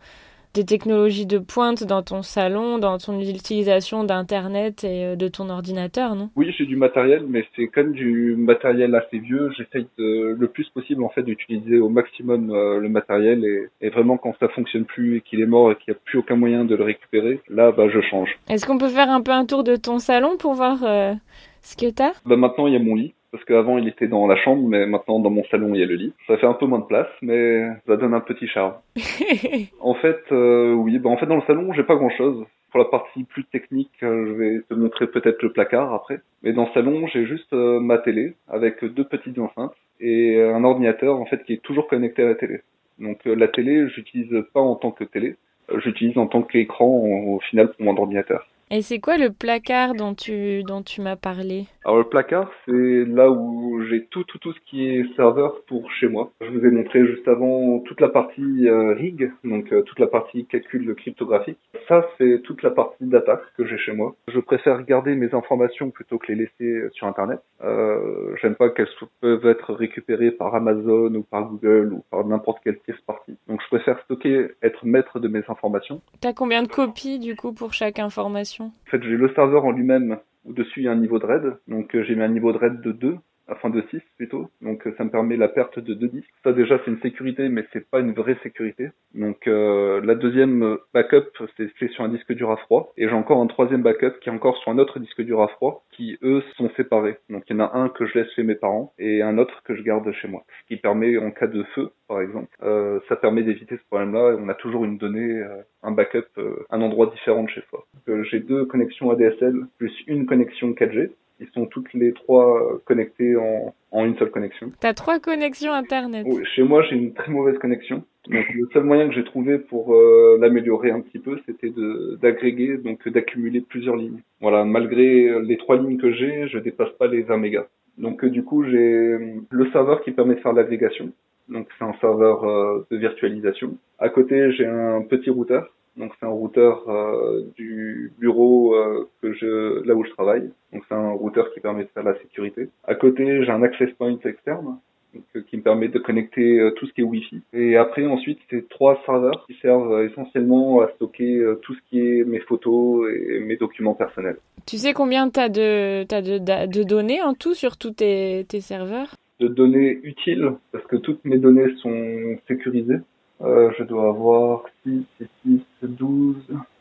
des technologies de pointe dans ton salon, dans ton utilisation d'Internet et de ton ordinateur, non? Oui, j'ai du matériel, mais c'est quand même du matériel assez vieux. J'essaye le plus possible en fait d'utiliser au maximum euh, le matériel et, et, vraiment quand ça fonctionne plus et qu'il est mort et qu'il n'y a plus aucun moyen de le récupérer, là, bah, je change. Est-ce qu'on peut faire un peu un tour de ton salon pour voir euh, ce que t'as? Bah, Maintenant, il y a mon lit parce qu'avant il était dans la chambre, mais maintenant dans mon salon il y a le lit. Ça fait un peu moins de place, mais ça donne un petit charme. *laughs* en fait, euh, oui, bah en fait dans le salon j'ai pas grand chose. Pour la partie plus technique, euh, je vais te montrer peut-être le placard après. Mais dans le salon j'ai juste euh, ma télé avec deux petites enceintes et un ordinateur en fait qui est toujours connecté à la télé. Donc euh, la télé, j'utilise pas en tant que télé, j'utilise en tant qu'écran au final pour mon ordinateur. Et c'est quoi le placard dont tu, dont tu m'as parlé? Alors le placard, c'est là où j'ai tout, tout, tout ce qui est serveur pour chez moi. Je vous ai montré juste avant toute la partie euh, rig, donc euh, toute la partie calcul cryptographique. Ça, c'est toute la partie data que j'ai chez moi. Je préfère garder mes informations plutôt que les laisser sur Internet. Euh, J'aime pas qu'elles peuvent être récupérées par Amazon ou par Google ou par n'importe quelle pièce partie. Donc je préfère stocker, être maître de mes informations. T'as combien de copies du coup pour chaque information? En fait, j'ai le serveur en lui-même. Au-dessus, il y a un niveau de RAID. Donc, euh, j'ai mis un niveau de RAID de 2, enfin de 6 plutôt. Donc, euh, ça me permet la perte de 2 disques. Ça, déjà, c'est une sécurité, mais c'est pas une vraie sécurité. Donc, euh, la deuxième euh, backup, c'est sur un disque dur à froid. Et j'ai encore un troisième backup qui est encore sur un autre disque dur à froid, qui, eux, sont séparés. Donc, il y en a un que je laisse chez mes parents et un autre que je garde chez moi. Ce qui permet, en cas de feu, par exemple, euh, ça permet d'éviter ce problème-là. On a toujours une donnée, euh, un backup, euh, un endroit différent de chez soi. J'ai deux connexions ADSL plus une connexion 4G. Ils sont toutes les trois euh, connectées en, en une seule connexion. T'as trois connexions internet. Chez moi, j'ai une très mauvaise connexion. Donc, le seul moyen que j'ai trouvé pour euh, l'améliorer un petit peu, c'était d'agréger, donc d'accumuler plusieurs lignes. Voilà, malgré les trois lignes que j'ai, je dépasse pas les 1 mégas. Donc, euh, du coup, j'ai euh, le serveur qui permet de faire l'agrégation. Donc, c'est un serveur euh, de virtualisation. À côté, j'ai un petit routeur. Donc, c'est un routeur euh, du bureau euh, que je, là où je travaille. Donc, c'est un routeur qui permet de faire la sécurité. À côté, j'ai un access point externe donc, euh, qui me permet de connecter euh, tout ce qui est Wi-Fi. Et après, ensuite, c'est trois serveurs qui servent essentiellement à stocker tout ce qui est mes photos et mes documents personnels. Tu sais combien t'as de, t'as de, da- de données en tout sur tous tes, tes serveurs? De données utiles, parce que toutes mes données sont sécurisées. Euh, je dois avoir 6, 6, 12,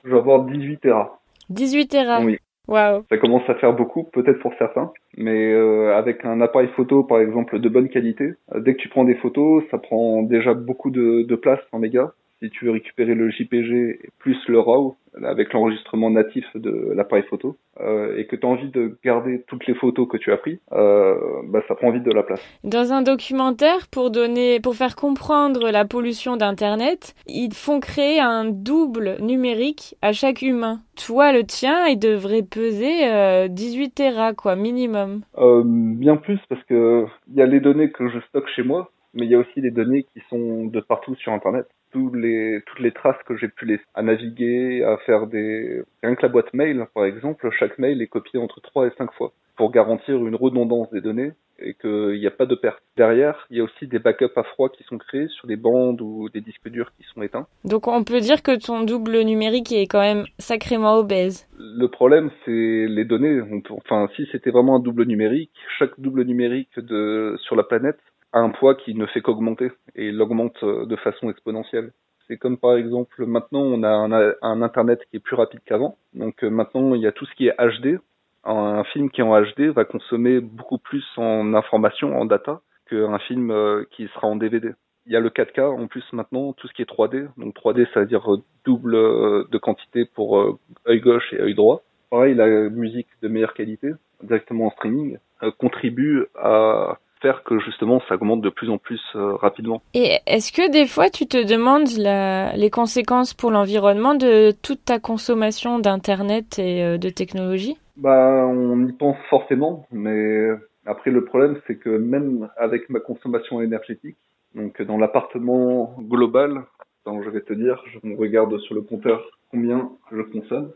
je dois avoir 18 Tera. 18 Tera. Oui. Waouh. Ça commence à faire beaucoup, peut-être pour certains, mais euh, avec un appareil photo, par exemple, de bonne qualité, euh, dès que tu prends des photos, ça prend déjà beaucoup de, de place en mégas. Si tu veux récupérer le JPG plus le RAW, avec l'enregistrement natif de l'appareil photo, euh, et que tu as envie de garder toutes les photos que tu as prises, euh, bah, ça prend vite de la place. Dans un documentaire, pour donner, pour faire comprendre la pollution d'Internet, ils font créer un double numérique à chaque humain. Toi, le tien, il devrait peser euh, 18 Tera, quoi, minimum. Euh, bien plus parce que il y a les données que je stocke chez moi, mais il y a aussi les données qui sont de partout sur Internet. Tous les, toutes les traces que j'ai pu laisser à naviguer, à faire des... Rien que la boîte mail, par exemple, chaque mail est copié entre 3 et 5 fois pour garantir une redondance des données et qu'il n'y a pas de perte. Derrière, il y a aussi des backups à froid qui sont créés sur des bandes ou des disques durs qui sont éteints. Donc on peut dire que ton double numérique est quand même sacrément obèse. Le problème, c'est les données. Enfin, si c'était vraiment un double numérique, chaque double numérique de, sur la planète un poids qui ne fait qu'augmenter et il augmente euh, de façon exponentielle. C'est comme par exemple maintenant on a un, un internet qui est plus rapide qu'avant. Donc euh, maintenant il y a tout ce qui est HD. Un film qui est en HD va consommer beaucoup plus en information, en data, qu'un film euh, qui sera en DVD. Il y a le 4K en plus maintenant, tout ce qui est 3D. Donc 3D, ça veut dire double de quantité pour œil gauche et œil droit. Pareil, la musique de meilleure qualité, directement en streaming, contribue à que justement ça augmente de plus en plus euh, rapidement. Et est-ce que des fois tu te demandes la- les conséquences pour l'environnement de toute ta consommation d'Internet et euh, de technologie? Bah, on y pense forcément, mais après le problème c'est que même avec ma consommation énergétique, donc dans l'appartement global, donc je vais te dire, je regarde sur le compteur combien je consomme.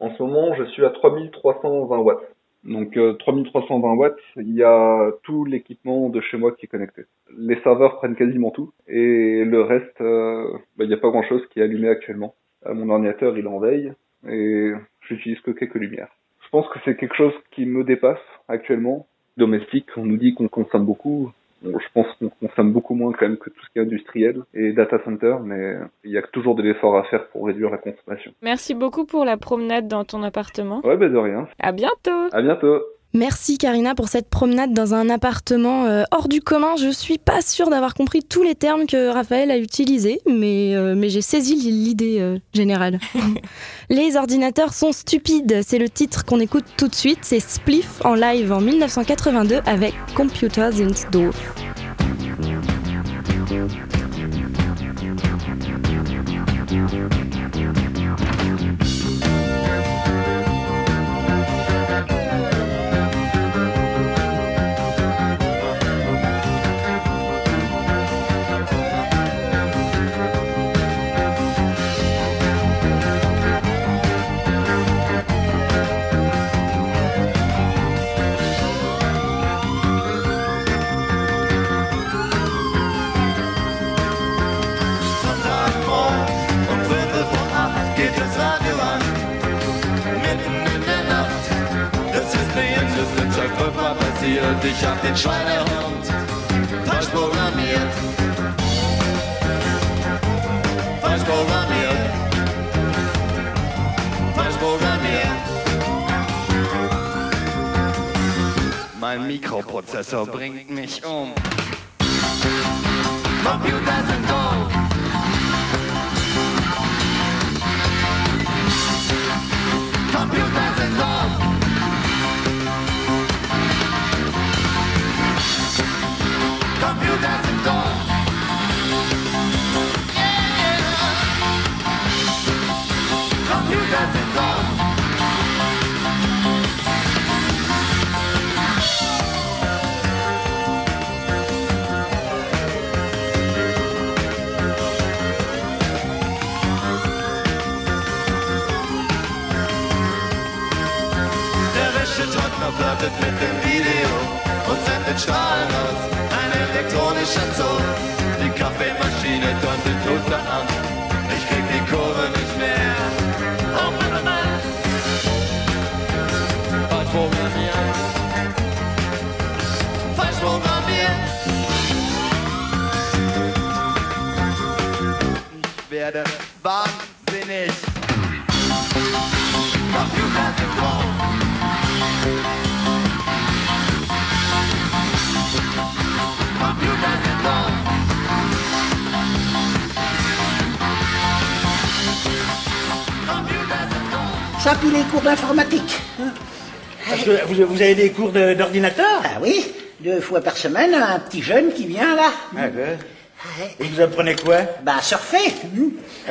En ce moment, je suis à 3320 watts. Donc euh, 3320 watts, il y a tout l'équipement de chez moi qui est connecté. Les serveurs prennent quasiment tout et le reste, euh, bah, il n'y a pas grand-chose qui est allumé actuellement. Euh, mon ordinateur, il en veille et j'utilise que quelques lumières. Je pense que c'est quelque chose qui me dépasse actuellement. Domestique, on nous dit qu'on consomme beaucoup. Bon, je pense qu'on consomme beaucoup moins quand même que tout ce qui est industriel et data center, mais il y a toujours de l'effort à faire pour réduire la consommation. Merci beaucoup pour la promenade dans ton appartement. Ouais, bah de rien. À bientôt À bientôt. Merci Karina pour cette promenade dans un appartement euh, hors du commun. Je suis pas sûre d'avoir compris tous les termes que Raphaël a utilisés, mais, euh, mais j'ai saisi l'idée euh, générale. *laughs* les ordinateurs sont stupides, c'est le titre qu'on écoute tout de suite. C'est Spliff en live en 1982 avec Computers in Dorf. Passiert. Ich hab den Schweinehund falsch programmiert. Falsch programmiert. Falsch programmiert. Mein Mikroprozessor bringt mich um. Computer sind doof. you just werde wahnsinnig. Ça, puis les cours d'informatique. Parce que vous, vous avez des cours de- d'ordinateur? Ah oui, deux fois par semaine, un petit jeune qui vient là. Et vous apprenez quoi Bah à surfer.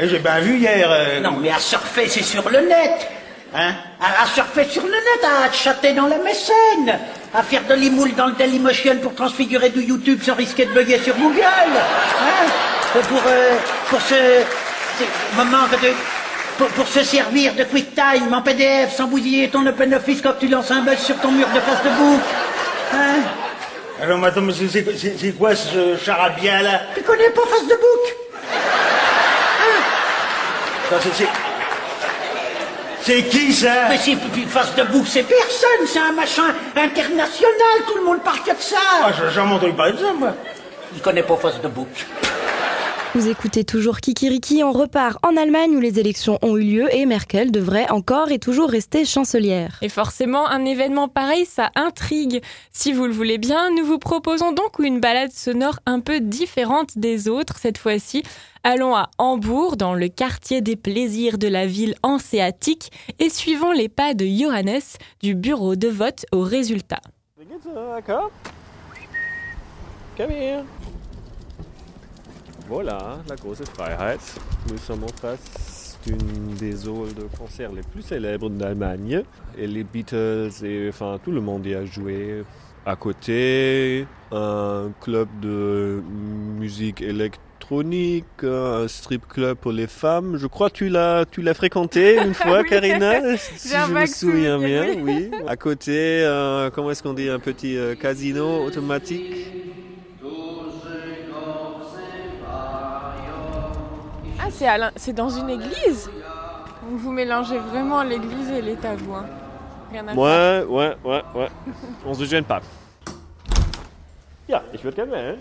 J'ai bien vu hier. euh, Non, mais à surfer, c'est sur le net. Hein à, à surfer sur le net, à chatter dans la mécène, à faire de l'imoule dans le Dailymotion pour transfigurer du YouTube sans risquer de bugger sur Google. Hein pour, euh, pour se... ce moment de... Pour, pour se servir de QuickTime en PDF sans bousiller ton OpenOffice quand tu lances un buzz sur ton mur de Facebook. Hein Alors, mais attends, mais c'est- c'est c'est- c'est quoi ce charabia là? Tu connais pas Facebook Hein c'est- c'est- C'est qui ça? Mais c'est face de bouc, c'est personne, c'est un machin international, tout le monde parle que de ça. Ah, j'ai jamais entendu parler de ça, moi. Il connaît pas face de bouc. Vous écoutez toujours Kikiriki, on repart en Allemagne où les élections ont eu lieu et Merkel devrait encore et toujours rester chancelière. Et forcément, un événement pareil, ça intrigue. Si vous le voulez bien, nous vous proposons donc une balade sonore un peu différente des autres. Cette fois-ci, allons à Hambourg, dans le quartier des plaisirs de la ville hanséatique, et suivons les pas de Johannes du bureau de vote au résultat. D'accord? Come here. Voilà, la grosse Freiheit. Nous sommes en face d'une des halls de concert les plus célèbres d'Allemagne. Et les Beatles et enfin tout le monde y a joué. À côté, un club de musique électronique, un strip club pour les femmes. Je crois que tu l'as, tu l'as fréquenté une *laughs* fois, Oui. Karina, *laughs* si je me souviens bien. oui. Oui. À côté, euh, comment est-ce qu'on dit, un petit euh, casino automatique. Ah, c'est à l'in- c'est dans une église Donc Vous mélangez vraiment l'église et l'état, vous. hein. Rien à faire. Ouais, ouais, ouais, ouais. On se gêne pas. Ja, ich würde gerne wählen.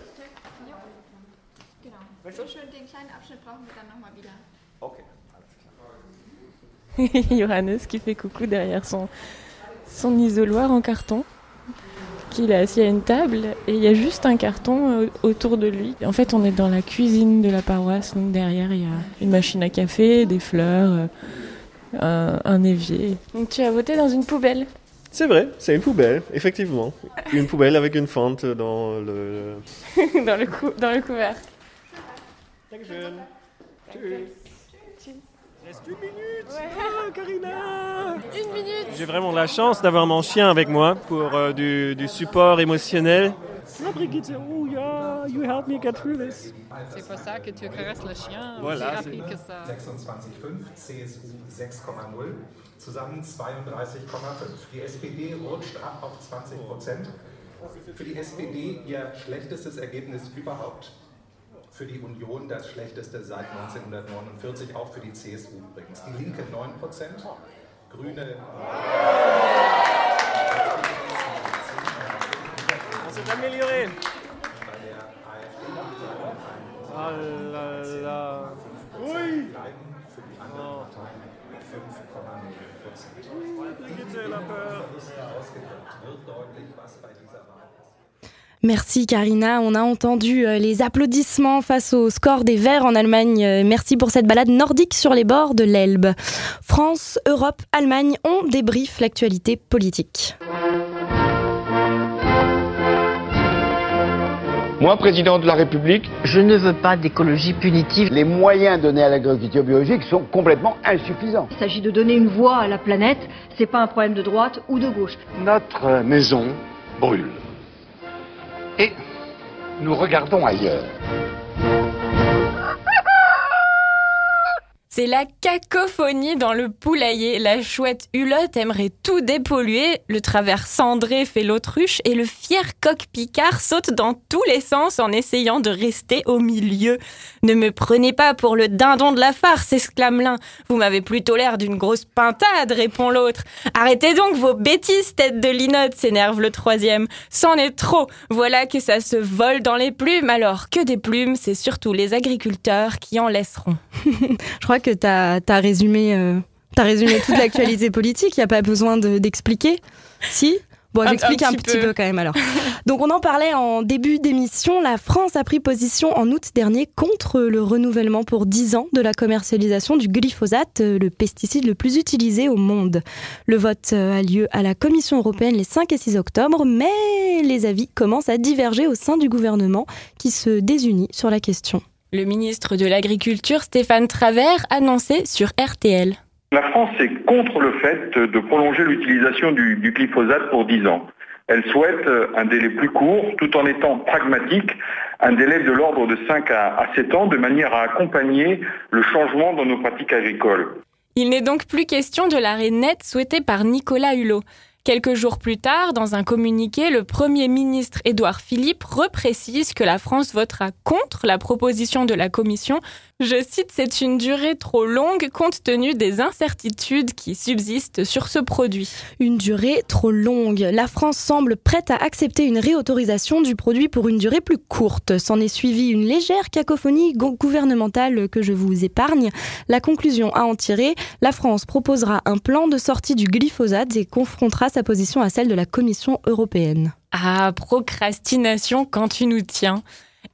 So schön den kleinen Abschnitt brauchen *laughs* wir dann nochmal wieder. Okay. Johannes qui fait coucou derrière son, son isoloir en carton qu'il est assis à une table et il y a juste un carton euh, autour de lui. En fait, on est dans la cuisine de la paroisse, donc derrière il y a une machine à café, des fleurs, euh, un, un évier. Donc tu as voté dans une poubelle. C'est vrai, c'est une poubelle, effectivement. Une poubelle avec une fente dans le... *laughs* dans, le cou dans le couvercle. Reste une minute Oh, Karina Une minute J'ai vraiment la chance d'avoir mon chien avec moi pour euh, du, du support émotionnel. La Brigitte, oh yeah, you help me get through this. C'est pour ça que tu caresses le chien Voilà, aussi rapide c'est- que ça. 26,5, CSU 6,0, zusammen 32,5. Die SPD rutscht ab auf 20 Prozent. Für die SPD ihr schlechtestes Ergebnis überhaupt. Für die Union das schlechteste seit 1949, auch für die CSU übrigens. Die Linke 9 Prozent, Grüne. On s'est amélioré. Ah là là. Oui. Oh. Brigitte, elle a peur. Wird deutlich, was bei dieser Wahl Merci Karina, on a entendu euh, les applaudissements face au score des Verts en Allemagne. Euh, Merci pour cette balade nordique sur les bords de l'Elbe. France, Europe, Allemagne, on débriefe l'actualité politique. Moi, président de la République, je ne veux pas d'écologie punitive. Les moyens donnés à l'agriculture biologique sont complètement insuffisants. Il s'agit de donner une voix à la planète, c'est pas un problème de droite ou de gauche. Notre maison brûle. Et nous regardons ailleurs. C'est la cacophonie dans le poulailler. La chouette hulotte aimerait tout dépolluer. Le travers cendré fait l'autruche et le fier coq picard saute dans tous les sens en essayant de rester au milieu. Ne me prenez pas pour le dindon de la farce, exclame l'un. Vous m'avez plutôt l'air d'une grosse pintade, répond l'autre. Arrêtez donc vos bêtises, tête de linotte, s'énerve le troisième. C'en est trop. Voilà que ça se vole dans les plumes. Alors que des plumes, c'est surtout les agriculteurs qui en laisseront. *laughs* tu as, résumé, euh, résumé toute *laughs* l'actualité politique, il n'y a pas besoin de- d'expliquer. si? Bon, j'explique un un, petit petit peu. peu. quand même alors. *laughs* Donc on en parlait en début d'émission, la France a pris position en août dernier contre le renouvellement pour 10 ans de la commercialisation du glyphosate, euh, le pesticide le plus utilisé au monde. Le vote euh, a lieu à la Commission européenne les 5 et 6 octobre, mais les avis commencent à diverger au sein du gouvernement qui se désunit sur la question. Le ministre de l'Agriculture, Stéphane Travers, annonçait sur RTL. La France est contre le fait de prolonger l'utilisation du, du glyphosate pour 10 ans. Elle souhaite euh, un délai plus court tout en étant pragmatique, un délai de l'ordre de 5 à, à 7 ans de manière à accompagner le changement dans nos pratiques agricoles. Il n'est donc plus question de l'arrêt net souhaité par Nicolas Hulot. Quelques jours plus tard, dans un communiqué, le Premier ministre Édouard Philippe reprécise que la France votera contre la proposition de la Commission. Je cite, c'est une durée trop longue compte tenu des incertitudes qui subsistent sur ce produit. Une durée trop longue. La France semble prête à accepter une réautorisation du produit pour une durée plus courte. S'en est suivi une légère cacophonie go- gouvernementale que je vous épargne. La conclusion à en tirer, la France proposera un plan de sortie du glyphosate et confrontera sa position à celle de la Commission européenne. Ah, procrastination quand tu nous tiens.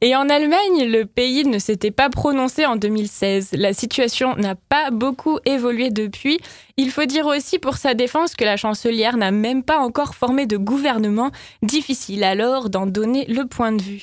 Et en Allemagne, le pays ne s'était pas prononcé en 2016. La situation n'a pas beaucoup évolué depuis. Il faut dire aussi pour sa défense que la chancelière n'a même pas encore formé de gouvernement. Difficile alors d'en donner le point de vue.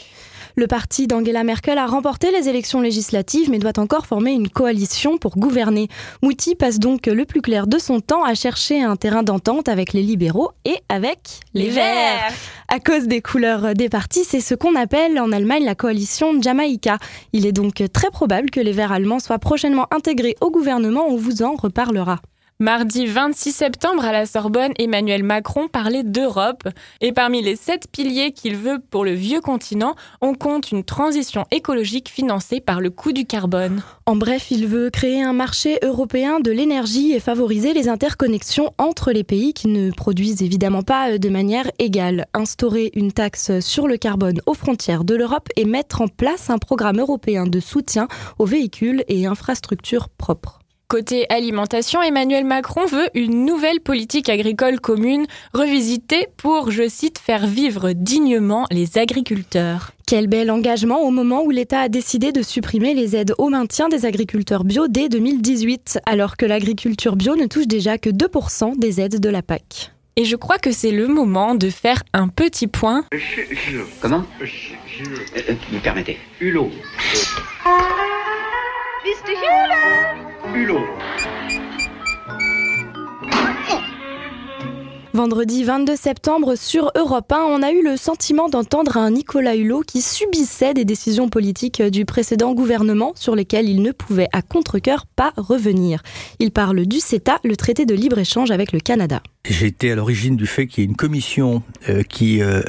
Le parti d'Angela Merkel a remporté les élections législatives mais doit encore former une coalition pour gouverner. Mouti passe donc le plus clair de son temps à chercher un terrain d'entente avec les libéraux et avec les, Les Verts. Verts. À cause des couleurs des partis, c'est ce qu'on appelle en Allemagne la coalition Jamaïca. Il est donc très probable que les Verts allemands soient prochainement intégrés au gouvernement, on vous en reparlera. Mardi 26 septembre à la Sorbonne, Emmanuel Macron parlait d'Europe. Et parmi les sept piliers qu'il veut pour le vieux continent, on compte une transition écologique financée par le coût du carbone. En bref, il veut créer un marché européen de l'énergie et favoriser les interconnexions entre les pays qui ne produisent évidemment pas de manière égale. Instaurer une taxe sur le carbone aux frontières de l'Europe et mettre en place un programme européen de soutien aux véhicules et infrastructures propres. Côté alimentation, Emmanuel Macron veut une nouvelle politique agricole commune revisitée pour, je cite, faire vivre dignement les agriculteurs. Quel bel engagement au moment où l'État a décidé de supprimer les aides au maintien des agriculteurs bio dès 2018, alors que l'agriculture bio ne touche déjà que 2% des aides de la PAC. Et je crois que c'est le moment de faire un petit point. Comment? Euh, Vous permettez? Hulot. Hulot. Vendredi 22 septembre sur Europe 1, on a eu le sentiment d'entendre un Nicolas Hulot qui subissait des décisions politiques du précédent gouvernement sur lesquelles il ne pouvait à contre-coeur pas revenir. Il parle du CETA, le traité de libre-échange avec le Canada. J'étais à l'origine du fait qu'il y ait une commission euh, qui euh,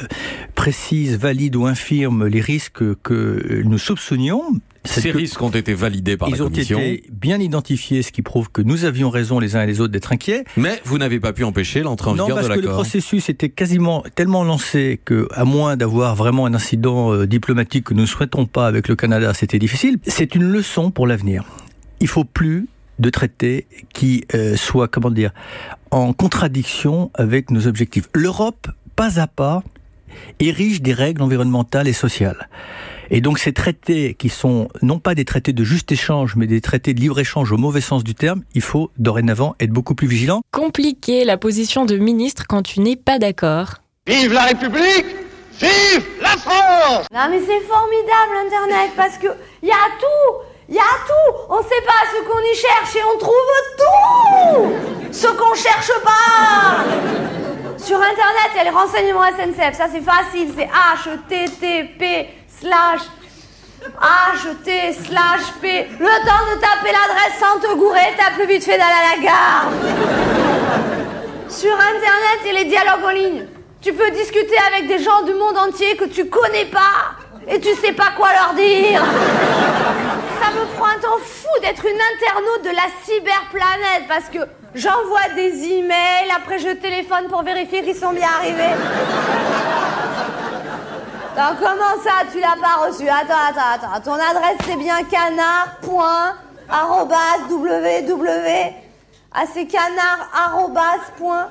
précise, valide ou infirme les risques que nous soupçonnions. Ces risques ont été validés par Ils la ont Commission. été bien identifiés, ce qui prouve que nous avions raison les uns et les autres d'être inquiets. Mais vous n'avez pas pu empêcher l'entrée en Non, vigueur parce de que le l'accord. processus était quasiment tellement lancé que, à moins d'avoir vraiment un incident euh, diplomatique que nous ne souhaitons pas avec le Canada, c'était difficile. C'est une leçon pour l'avenir. Il faut plus de traités qui euh, soient, comment dire, en contradiction avec nos objectifs. L'Europe, pas à pas, érige des règles environnementales et sociales. Et donc ces traités qui sont non pas des traités de juste échange, mais des traités de libre-échange au mauvais sens du terme, il faut dorénavant être beaucoup plus vigilant. Compliqué la position de ministre quand tu n'es pas d'accord. Vive la République Vive la France Non mais c'est formidable Internet parce que y a tout, y a tout. On sait pas ce qu'on y cherche et on trouve tout. Ce qu'on cherche pas. Sur Internet, il y a les renseignements SNCF. Ça c'est facile, c'est http slash ht slash p. Le temps de taper l'adresse sans te gourer, t'as plus vite fait d'aller à la gare. Sur Internet, il les dialogues en ligne. Tu peux discuter avec des gens du monde entier que tu connais pas et tu sais pas quoi leur dire. Ça me prend un temps fou d'être une internaute de la cyberplanète parce que j'envoie des emails, après je téléphone pour vérifier qu'ils sont bien arrivés. Comment ça, tu l'as pas reçu? Attends, attends, attends. Ton adresse, c'est bien canard.ww. Ah, c'est canard. arrobas point.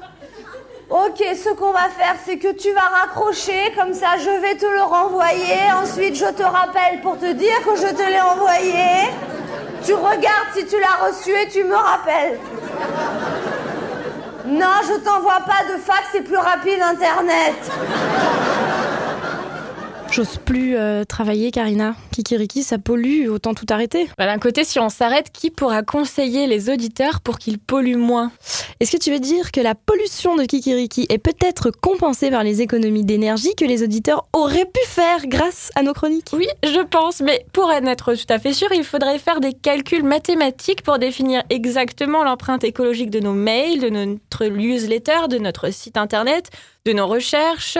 Ok, ce qu'on va faire, c'est que tu vas raccrocher, comme ça je vais te le renvoyer. Ensuite, je te rappelle pour te dire que je te l'ai envoyé. Tu regardes si tu l'as reçu et tu me rappelles. Non, je t'envoie pas de fax, c'est plus rapide Internet. J'ose plus euh, travailler, Karina. Kikiriki, ça pollue, autant tout arrêter. Bah, D'un côté, si on s'arrête, qui pourra conseiller les auditeurs pour qu'ils polluent moins? Est-ce que tu veux dire que la pollution de Kikiriki est peut-être compensée par les économies d'énergie que les auditeurs auraient pu faire grâce à nos chroniques? Oui, je pense, mais pour en être tout à fait sûr, il faudrait faire des calculs mathématiques pour définir exactement l'empreinte écologique de nos mails, de notre newsletter, de notre site internet, de nos recherches,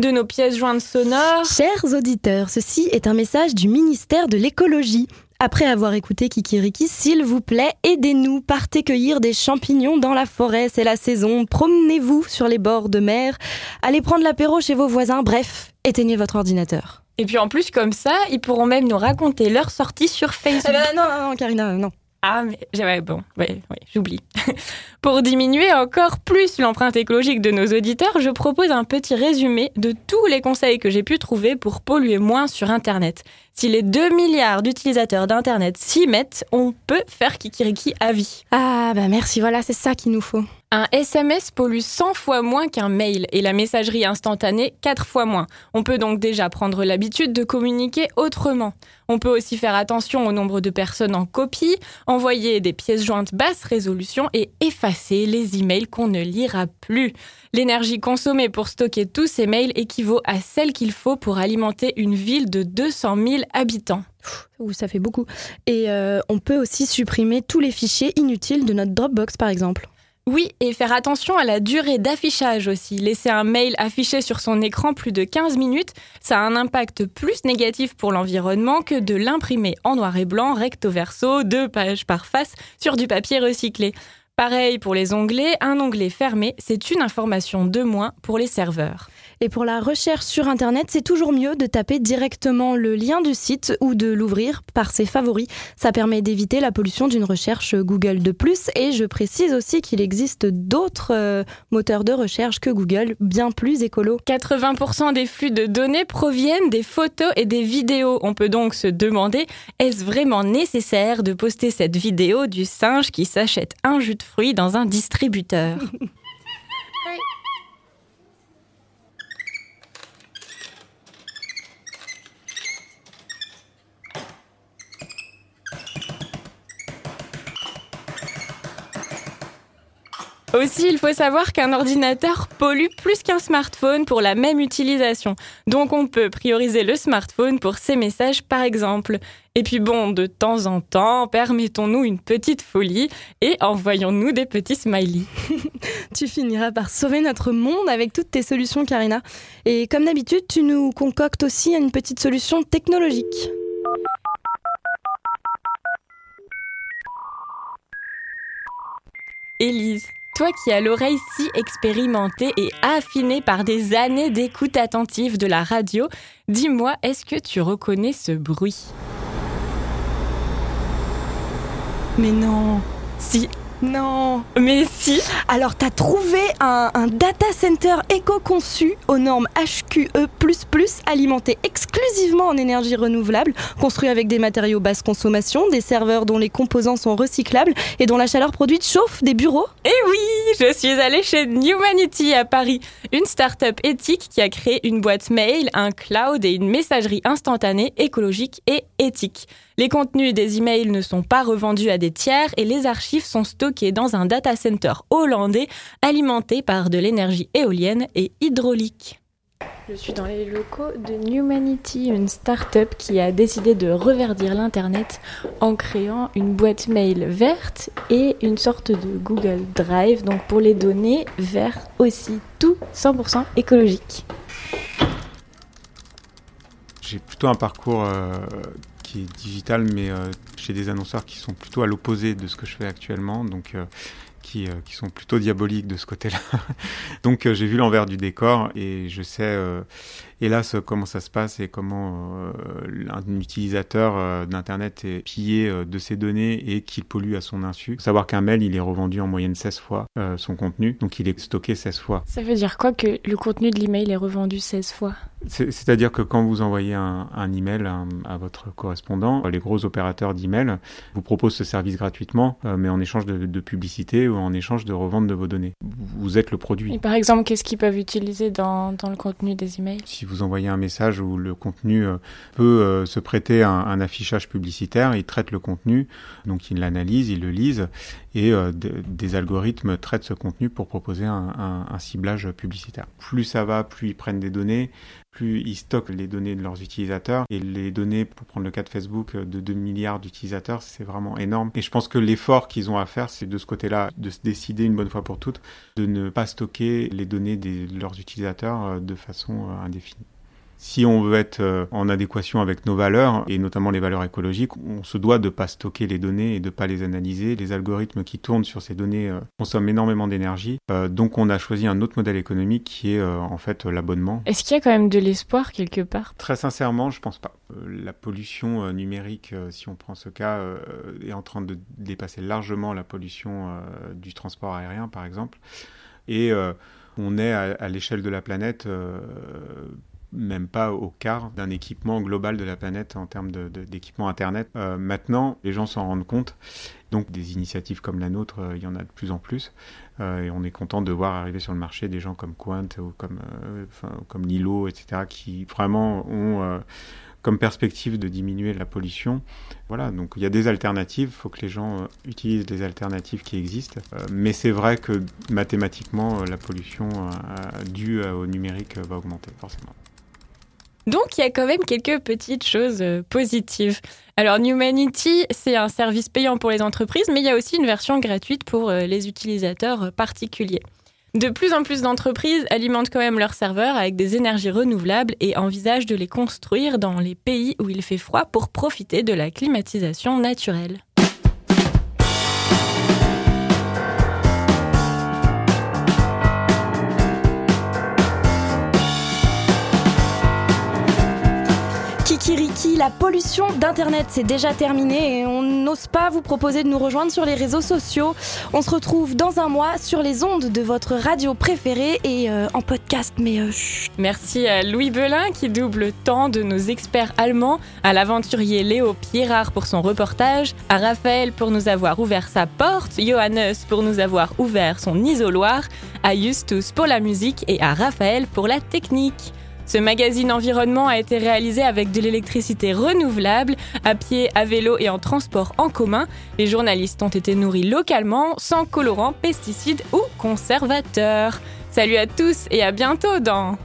de nos pièces jointes sonores. Chers auditeurs, ceci est un message du ministère de l'écologie. Après avoir écouté Kikiriki, s'il vous plaît, aidez-nous, partez cueillir des champignons dans la forêt, c'est la saison, promenez-vous sur les bords de mer, allez prendre l'apéro chez vos voisins, bref, éteignez votre ordinateur. Et puis en plus, comme ça, ils pourront même nous raconter leur sortie sur Facebook. Eh ben, non, non, non, Karina, non. Ah, mais bon, j'oublie. *laughs* Pour diminuer encore plus l'empreinte écologique de nos auditeurs, je propose un petit résumé de tous les conseils que j'ai pu trouver pour polluer moins sur Internet. Si les 2 milliards d'utilisateurs d'Internet s'y mettent, on peut faire kikiriki à vie. Ah, bah merci, voilà, c'est ça qu'il nous faut. Un SMS pollue 100 fois moins qu'un mail et la messagerie instantanée 4 fois moins. On peut donc déjà prendre l'habitude de communiquer autrement. On peut aussi faire attention au nombre de personnes en copie, envoyer des pièces jointes basse résolution et effacer les emails qu'on ne lira plus. L'énergie consommée pour stocker tous ces mails équivaut à celle qu'il faut pour alimenter une ville de 200 000 habitants. Ouh, ça fait beaucoup. Et euh, on peut aussi supprimer tous les fichiers inutiles de notre Dropbox, par exemple. Oui, et faire attention à la durée d'affichage aussi. Laisser un mail affiché sur son écran plus de 15 minutes, ça a un impact plus négatif pour l'environnement que de l'imprimer en noir et blanc, recto verso, deux pages par face, sur du papier recyclé. Pareil pour les onglets, un onglet fermé, c'est une information de moins pour les serveurs. Et pour la recherche sur Internet, c'est toujours mieux de taper directement le lien du site ou de l'ouvrir par ses favoris. Ça permet d'éviter la pollution d'une recherche Google de plus. Et je précise aussi qu'il existe d'autres euh, moteurs de recherche que Google, bien plus écolo. 80% des flux de données proviennent des photos et des vidéos. On peut donc se demander, est-ce vraiment nécessaire de poster cette vidéo du singe qui s'achète un jus de fruits dans un distributeur? *laughs* Aussi, il faut savoir qu'un ordinateur pollue plus qu'un smartphone pour la même utilisation. Donc on peut prioriser le smartphone pour ses messages par exemple. Et puis bon, de temps en temps, permettons-nous une petite folie et envoyons-nous des petits smileys. *laughs* tu finiras par sauver notre monde avec toutes tes solutions, Karina. Et comme d'habitude, tu nous concoctes aussi une petite solution technologique. Élise, toi qui as l'oreille si expérimentée et affinée par des années d'écoute attentive de la radio, dis-moi, est-ce que tu reconnais ce bruit? Mais non. Si, non. Mais si. Alors t'as trouvé un, un data center éco-conçu aux normes HQE++, alimenté exclusivement en énergie renouvelable, construit avec des matériaux basse consommation, des serveurs dont les composants sont recyclables et dont la chaleur produite chauffe des bureaux. Eh oui Je suis allée chez Newmanity à Paris, une start-up éthique qui a créé une boîte mail, un cloud et une messagerie instantanée, écologique et éthique. Les contenus des emails ne sont pas revendus à des tiers et les archives sont stockées dans un data center hollandais alimenté par de l'énergie éolienne et hydraulique. Je suis dans les locaux de Newmanity, une start-up qui a décidé de reverdir l'Internet en créant une boîte mail verte et une sorte de Google Drive, donc pour les données vers aussi tout 100% écologique. J'ai plutôt un parcours euh, qui est digital, mais euh, chez des annonceurs qui sont plutôt à l'opposé de ce que je fais actuellement, donc euh, qui, euh, qui, sont plutôt diaboliques de ce côté-là. *laughs* donc j'ai vu l'envers du décor et je sais hélas comment ça se passe et comment un utilisateur d'internet est pillé de ses données et qu'il pollue à son insu. Faut savoir qu'un mail il est revendu en moyenne 16 fois son contenu, donc il est stocké 16 fois. Ça veut dire quoi que le contenu de l'email est revendu 16 fois? C'est-à-dire que quand vous envoyez un, un email à, à, votre correspondant, les gros opérateurs d'email vous proposent ce service gratuitement, euh, mais en échange de, de, publicité ou en échange de revente de vos données. Vous êtes le produit. Et par exemple, qu'est-ce qu'ils peuvent utiliser dans, dans, le contenu des emails? Si vous envoyez un message où le contenu euh, peut euh, se prêter à un, affichage publicitaire, ils traitent le contenu, donc ils l'analysent, ils le lisent, et euh, des algorithmes traitent ce contenu pour proposer un, un ciblage publicitaire. Plus ça va, plus ils prennent des données, ils stockent les données de leurs utilisateurs. Et les données, pour prendre le cas de Facebook, de 2 milliards d'utilisateurs, c'est vraiment énorme. Et je pense que l'effort qu'ils ont à faire, c'est de ce côté-là, de se décider une bonne fois pour toutes, de ne pas stocker les données de leurs utilisateurs euh, de façon euh, indéfinie. Si on veut être euh, en adéquation avec nos valeurs, et notamment les valeurs écologiques, on se doit de ne pas stocker les données et de ne pas les analyser. Les algorithmes qui tournent sur ces données euh, consomment énormément d'énergie. Euh, donc on a choisi un autre modèle économique qui est en fait l'abonnement. Est-ce qu'il y a quand même de l'espoir quelque part? Très sincèrement, je pense pas. la pollution numérique, si on prend ce cas, est en train de dépasser largement la pollution du transport aérien, par exemple. Et on est à, à l'échelle de la planète même pas au quart d'un équipement global de la planète en termes d'équipement Internet. Euh, maintenant, les gens s'en rendent compte. Donc des initiatives comme la nôtre, euh, il y en a de plus en plus. Euh, et on est content de voir arriver sur le marché des gens comme Quant ou comme, comme Lilo, etc., qui vraiment ont comme perspective de diminuer la pollution. Voilà, donc il y a des alternatives, il faut que les gens utilisent les alternatives qui existent. mais c'est vrai que mathématiquement, la pollution due au numérique va augmenter, forcément. Donc il y a quand même quelques petites choses euh, positives. Alors Newmanity, c'est un service payant pour les entreprises, mais il y a aussi une version gratuite pour euh, les utilisateurs euh, particuliers. De plus en plus d'entreprises alimentent quand même leurs serveurs avec des énergies renouvelables et envisagent de les construire dans les pays où il fait froid pour profiter de la climatisation naturelle. Kikiriki, la pollution d'Internet, c'est déjà terminé et on n'ose pas vous proposer de nous rejoindre sur les réseaux sociaux. On se retrouve dans un mois sur les ondes de votre radio préférée et euh, en podcast, mais euh. Merci à Louis Belin qui double tant de nos experts allemands, à l'aventurier Léo Pierrard pour son reportage, à Raphaël pour nous avoir ouvert sa porte, Johannes pour nous avoir ouvert son isoloir, à Justus pour la musique et à Raphaël pour la technique. Ce magazine environnement a été réalisé avec de l'électricité renouvelable, à pied, à vélo et en transport en commun. Les journalistes ont été nourris localement, sans colorants, pesticides ou conservateurs. Salut à tous et à bientôt dans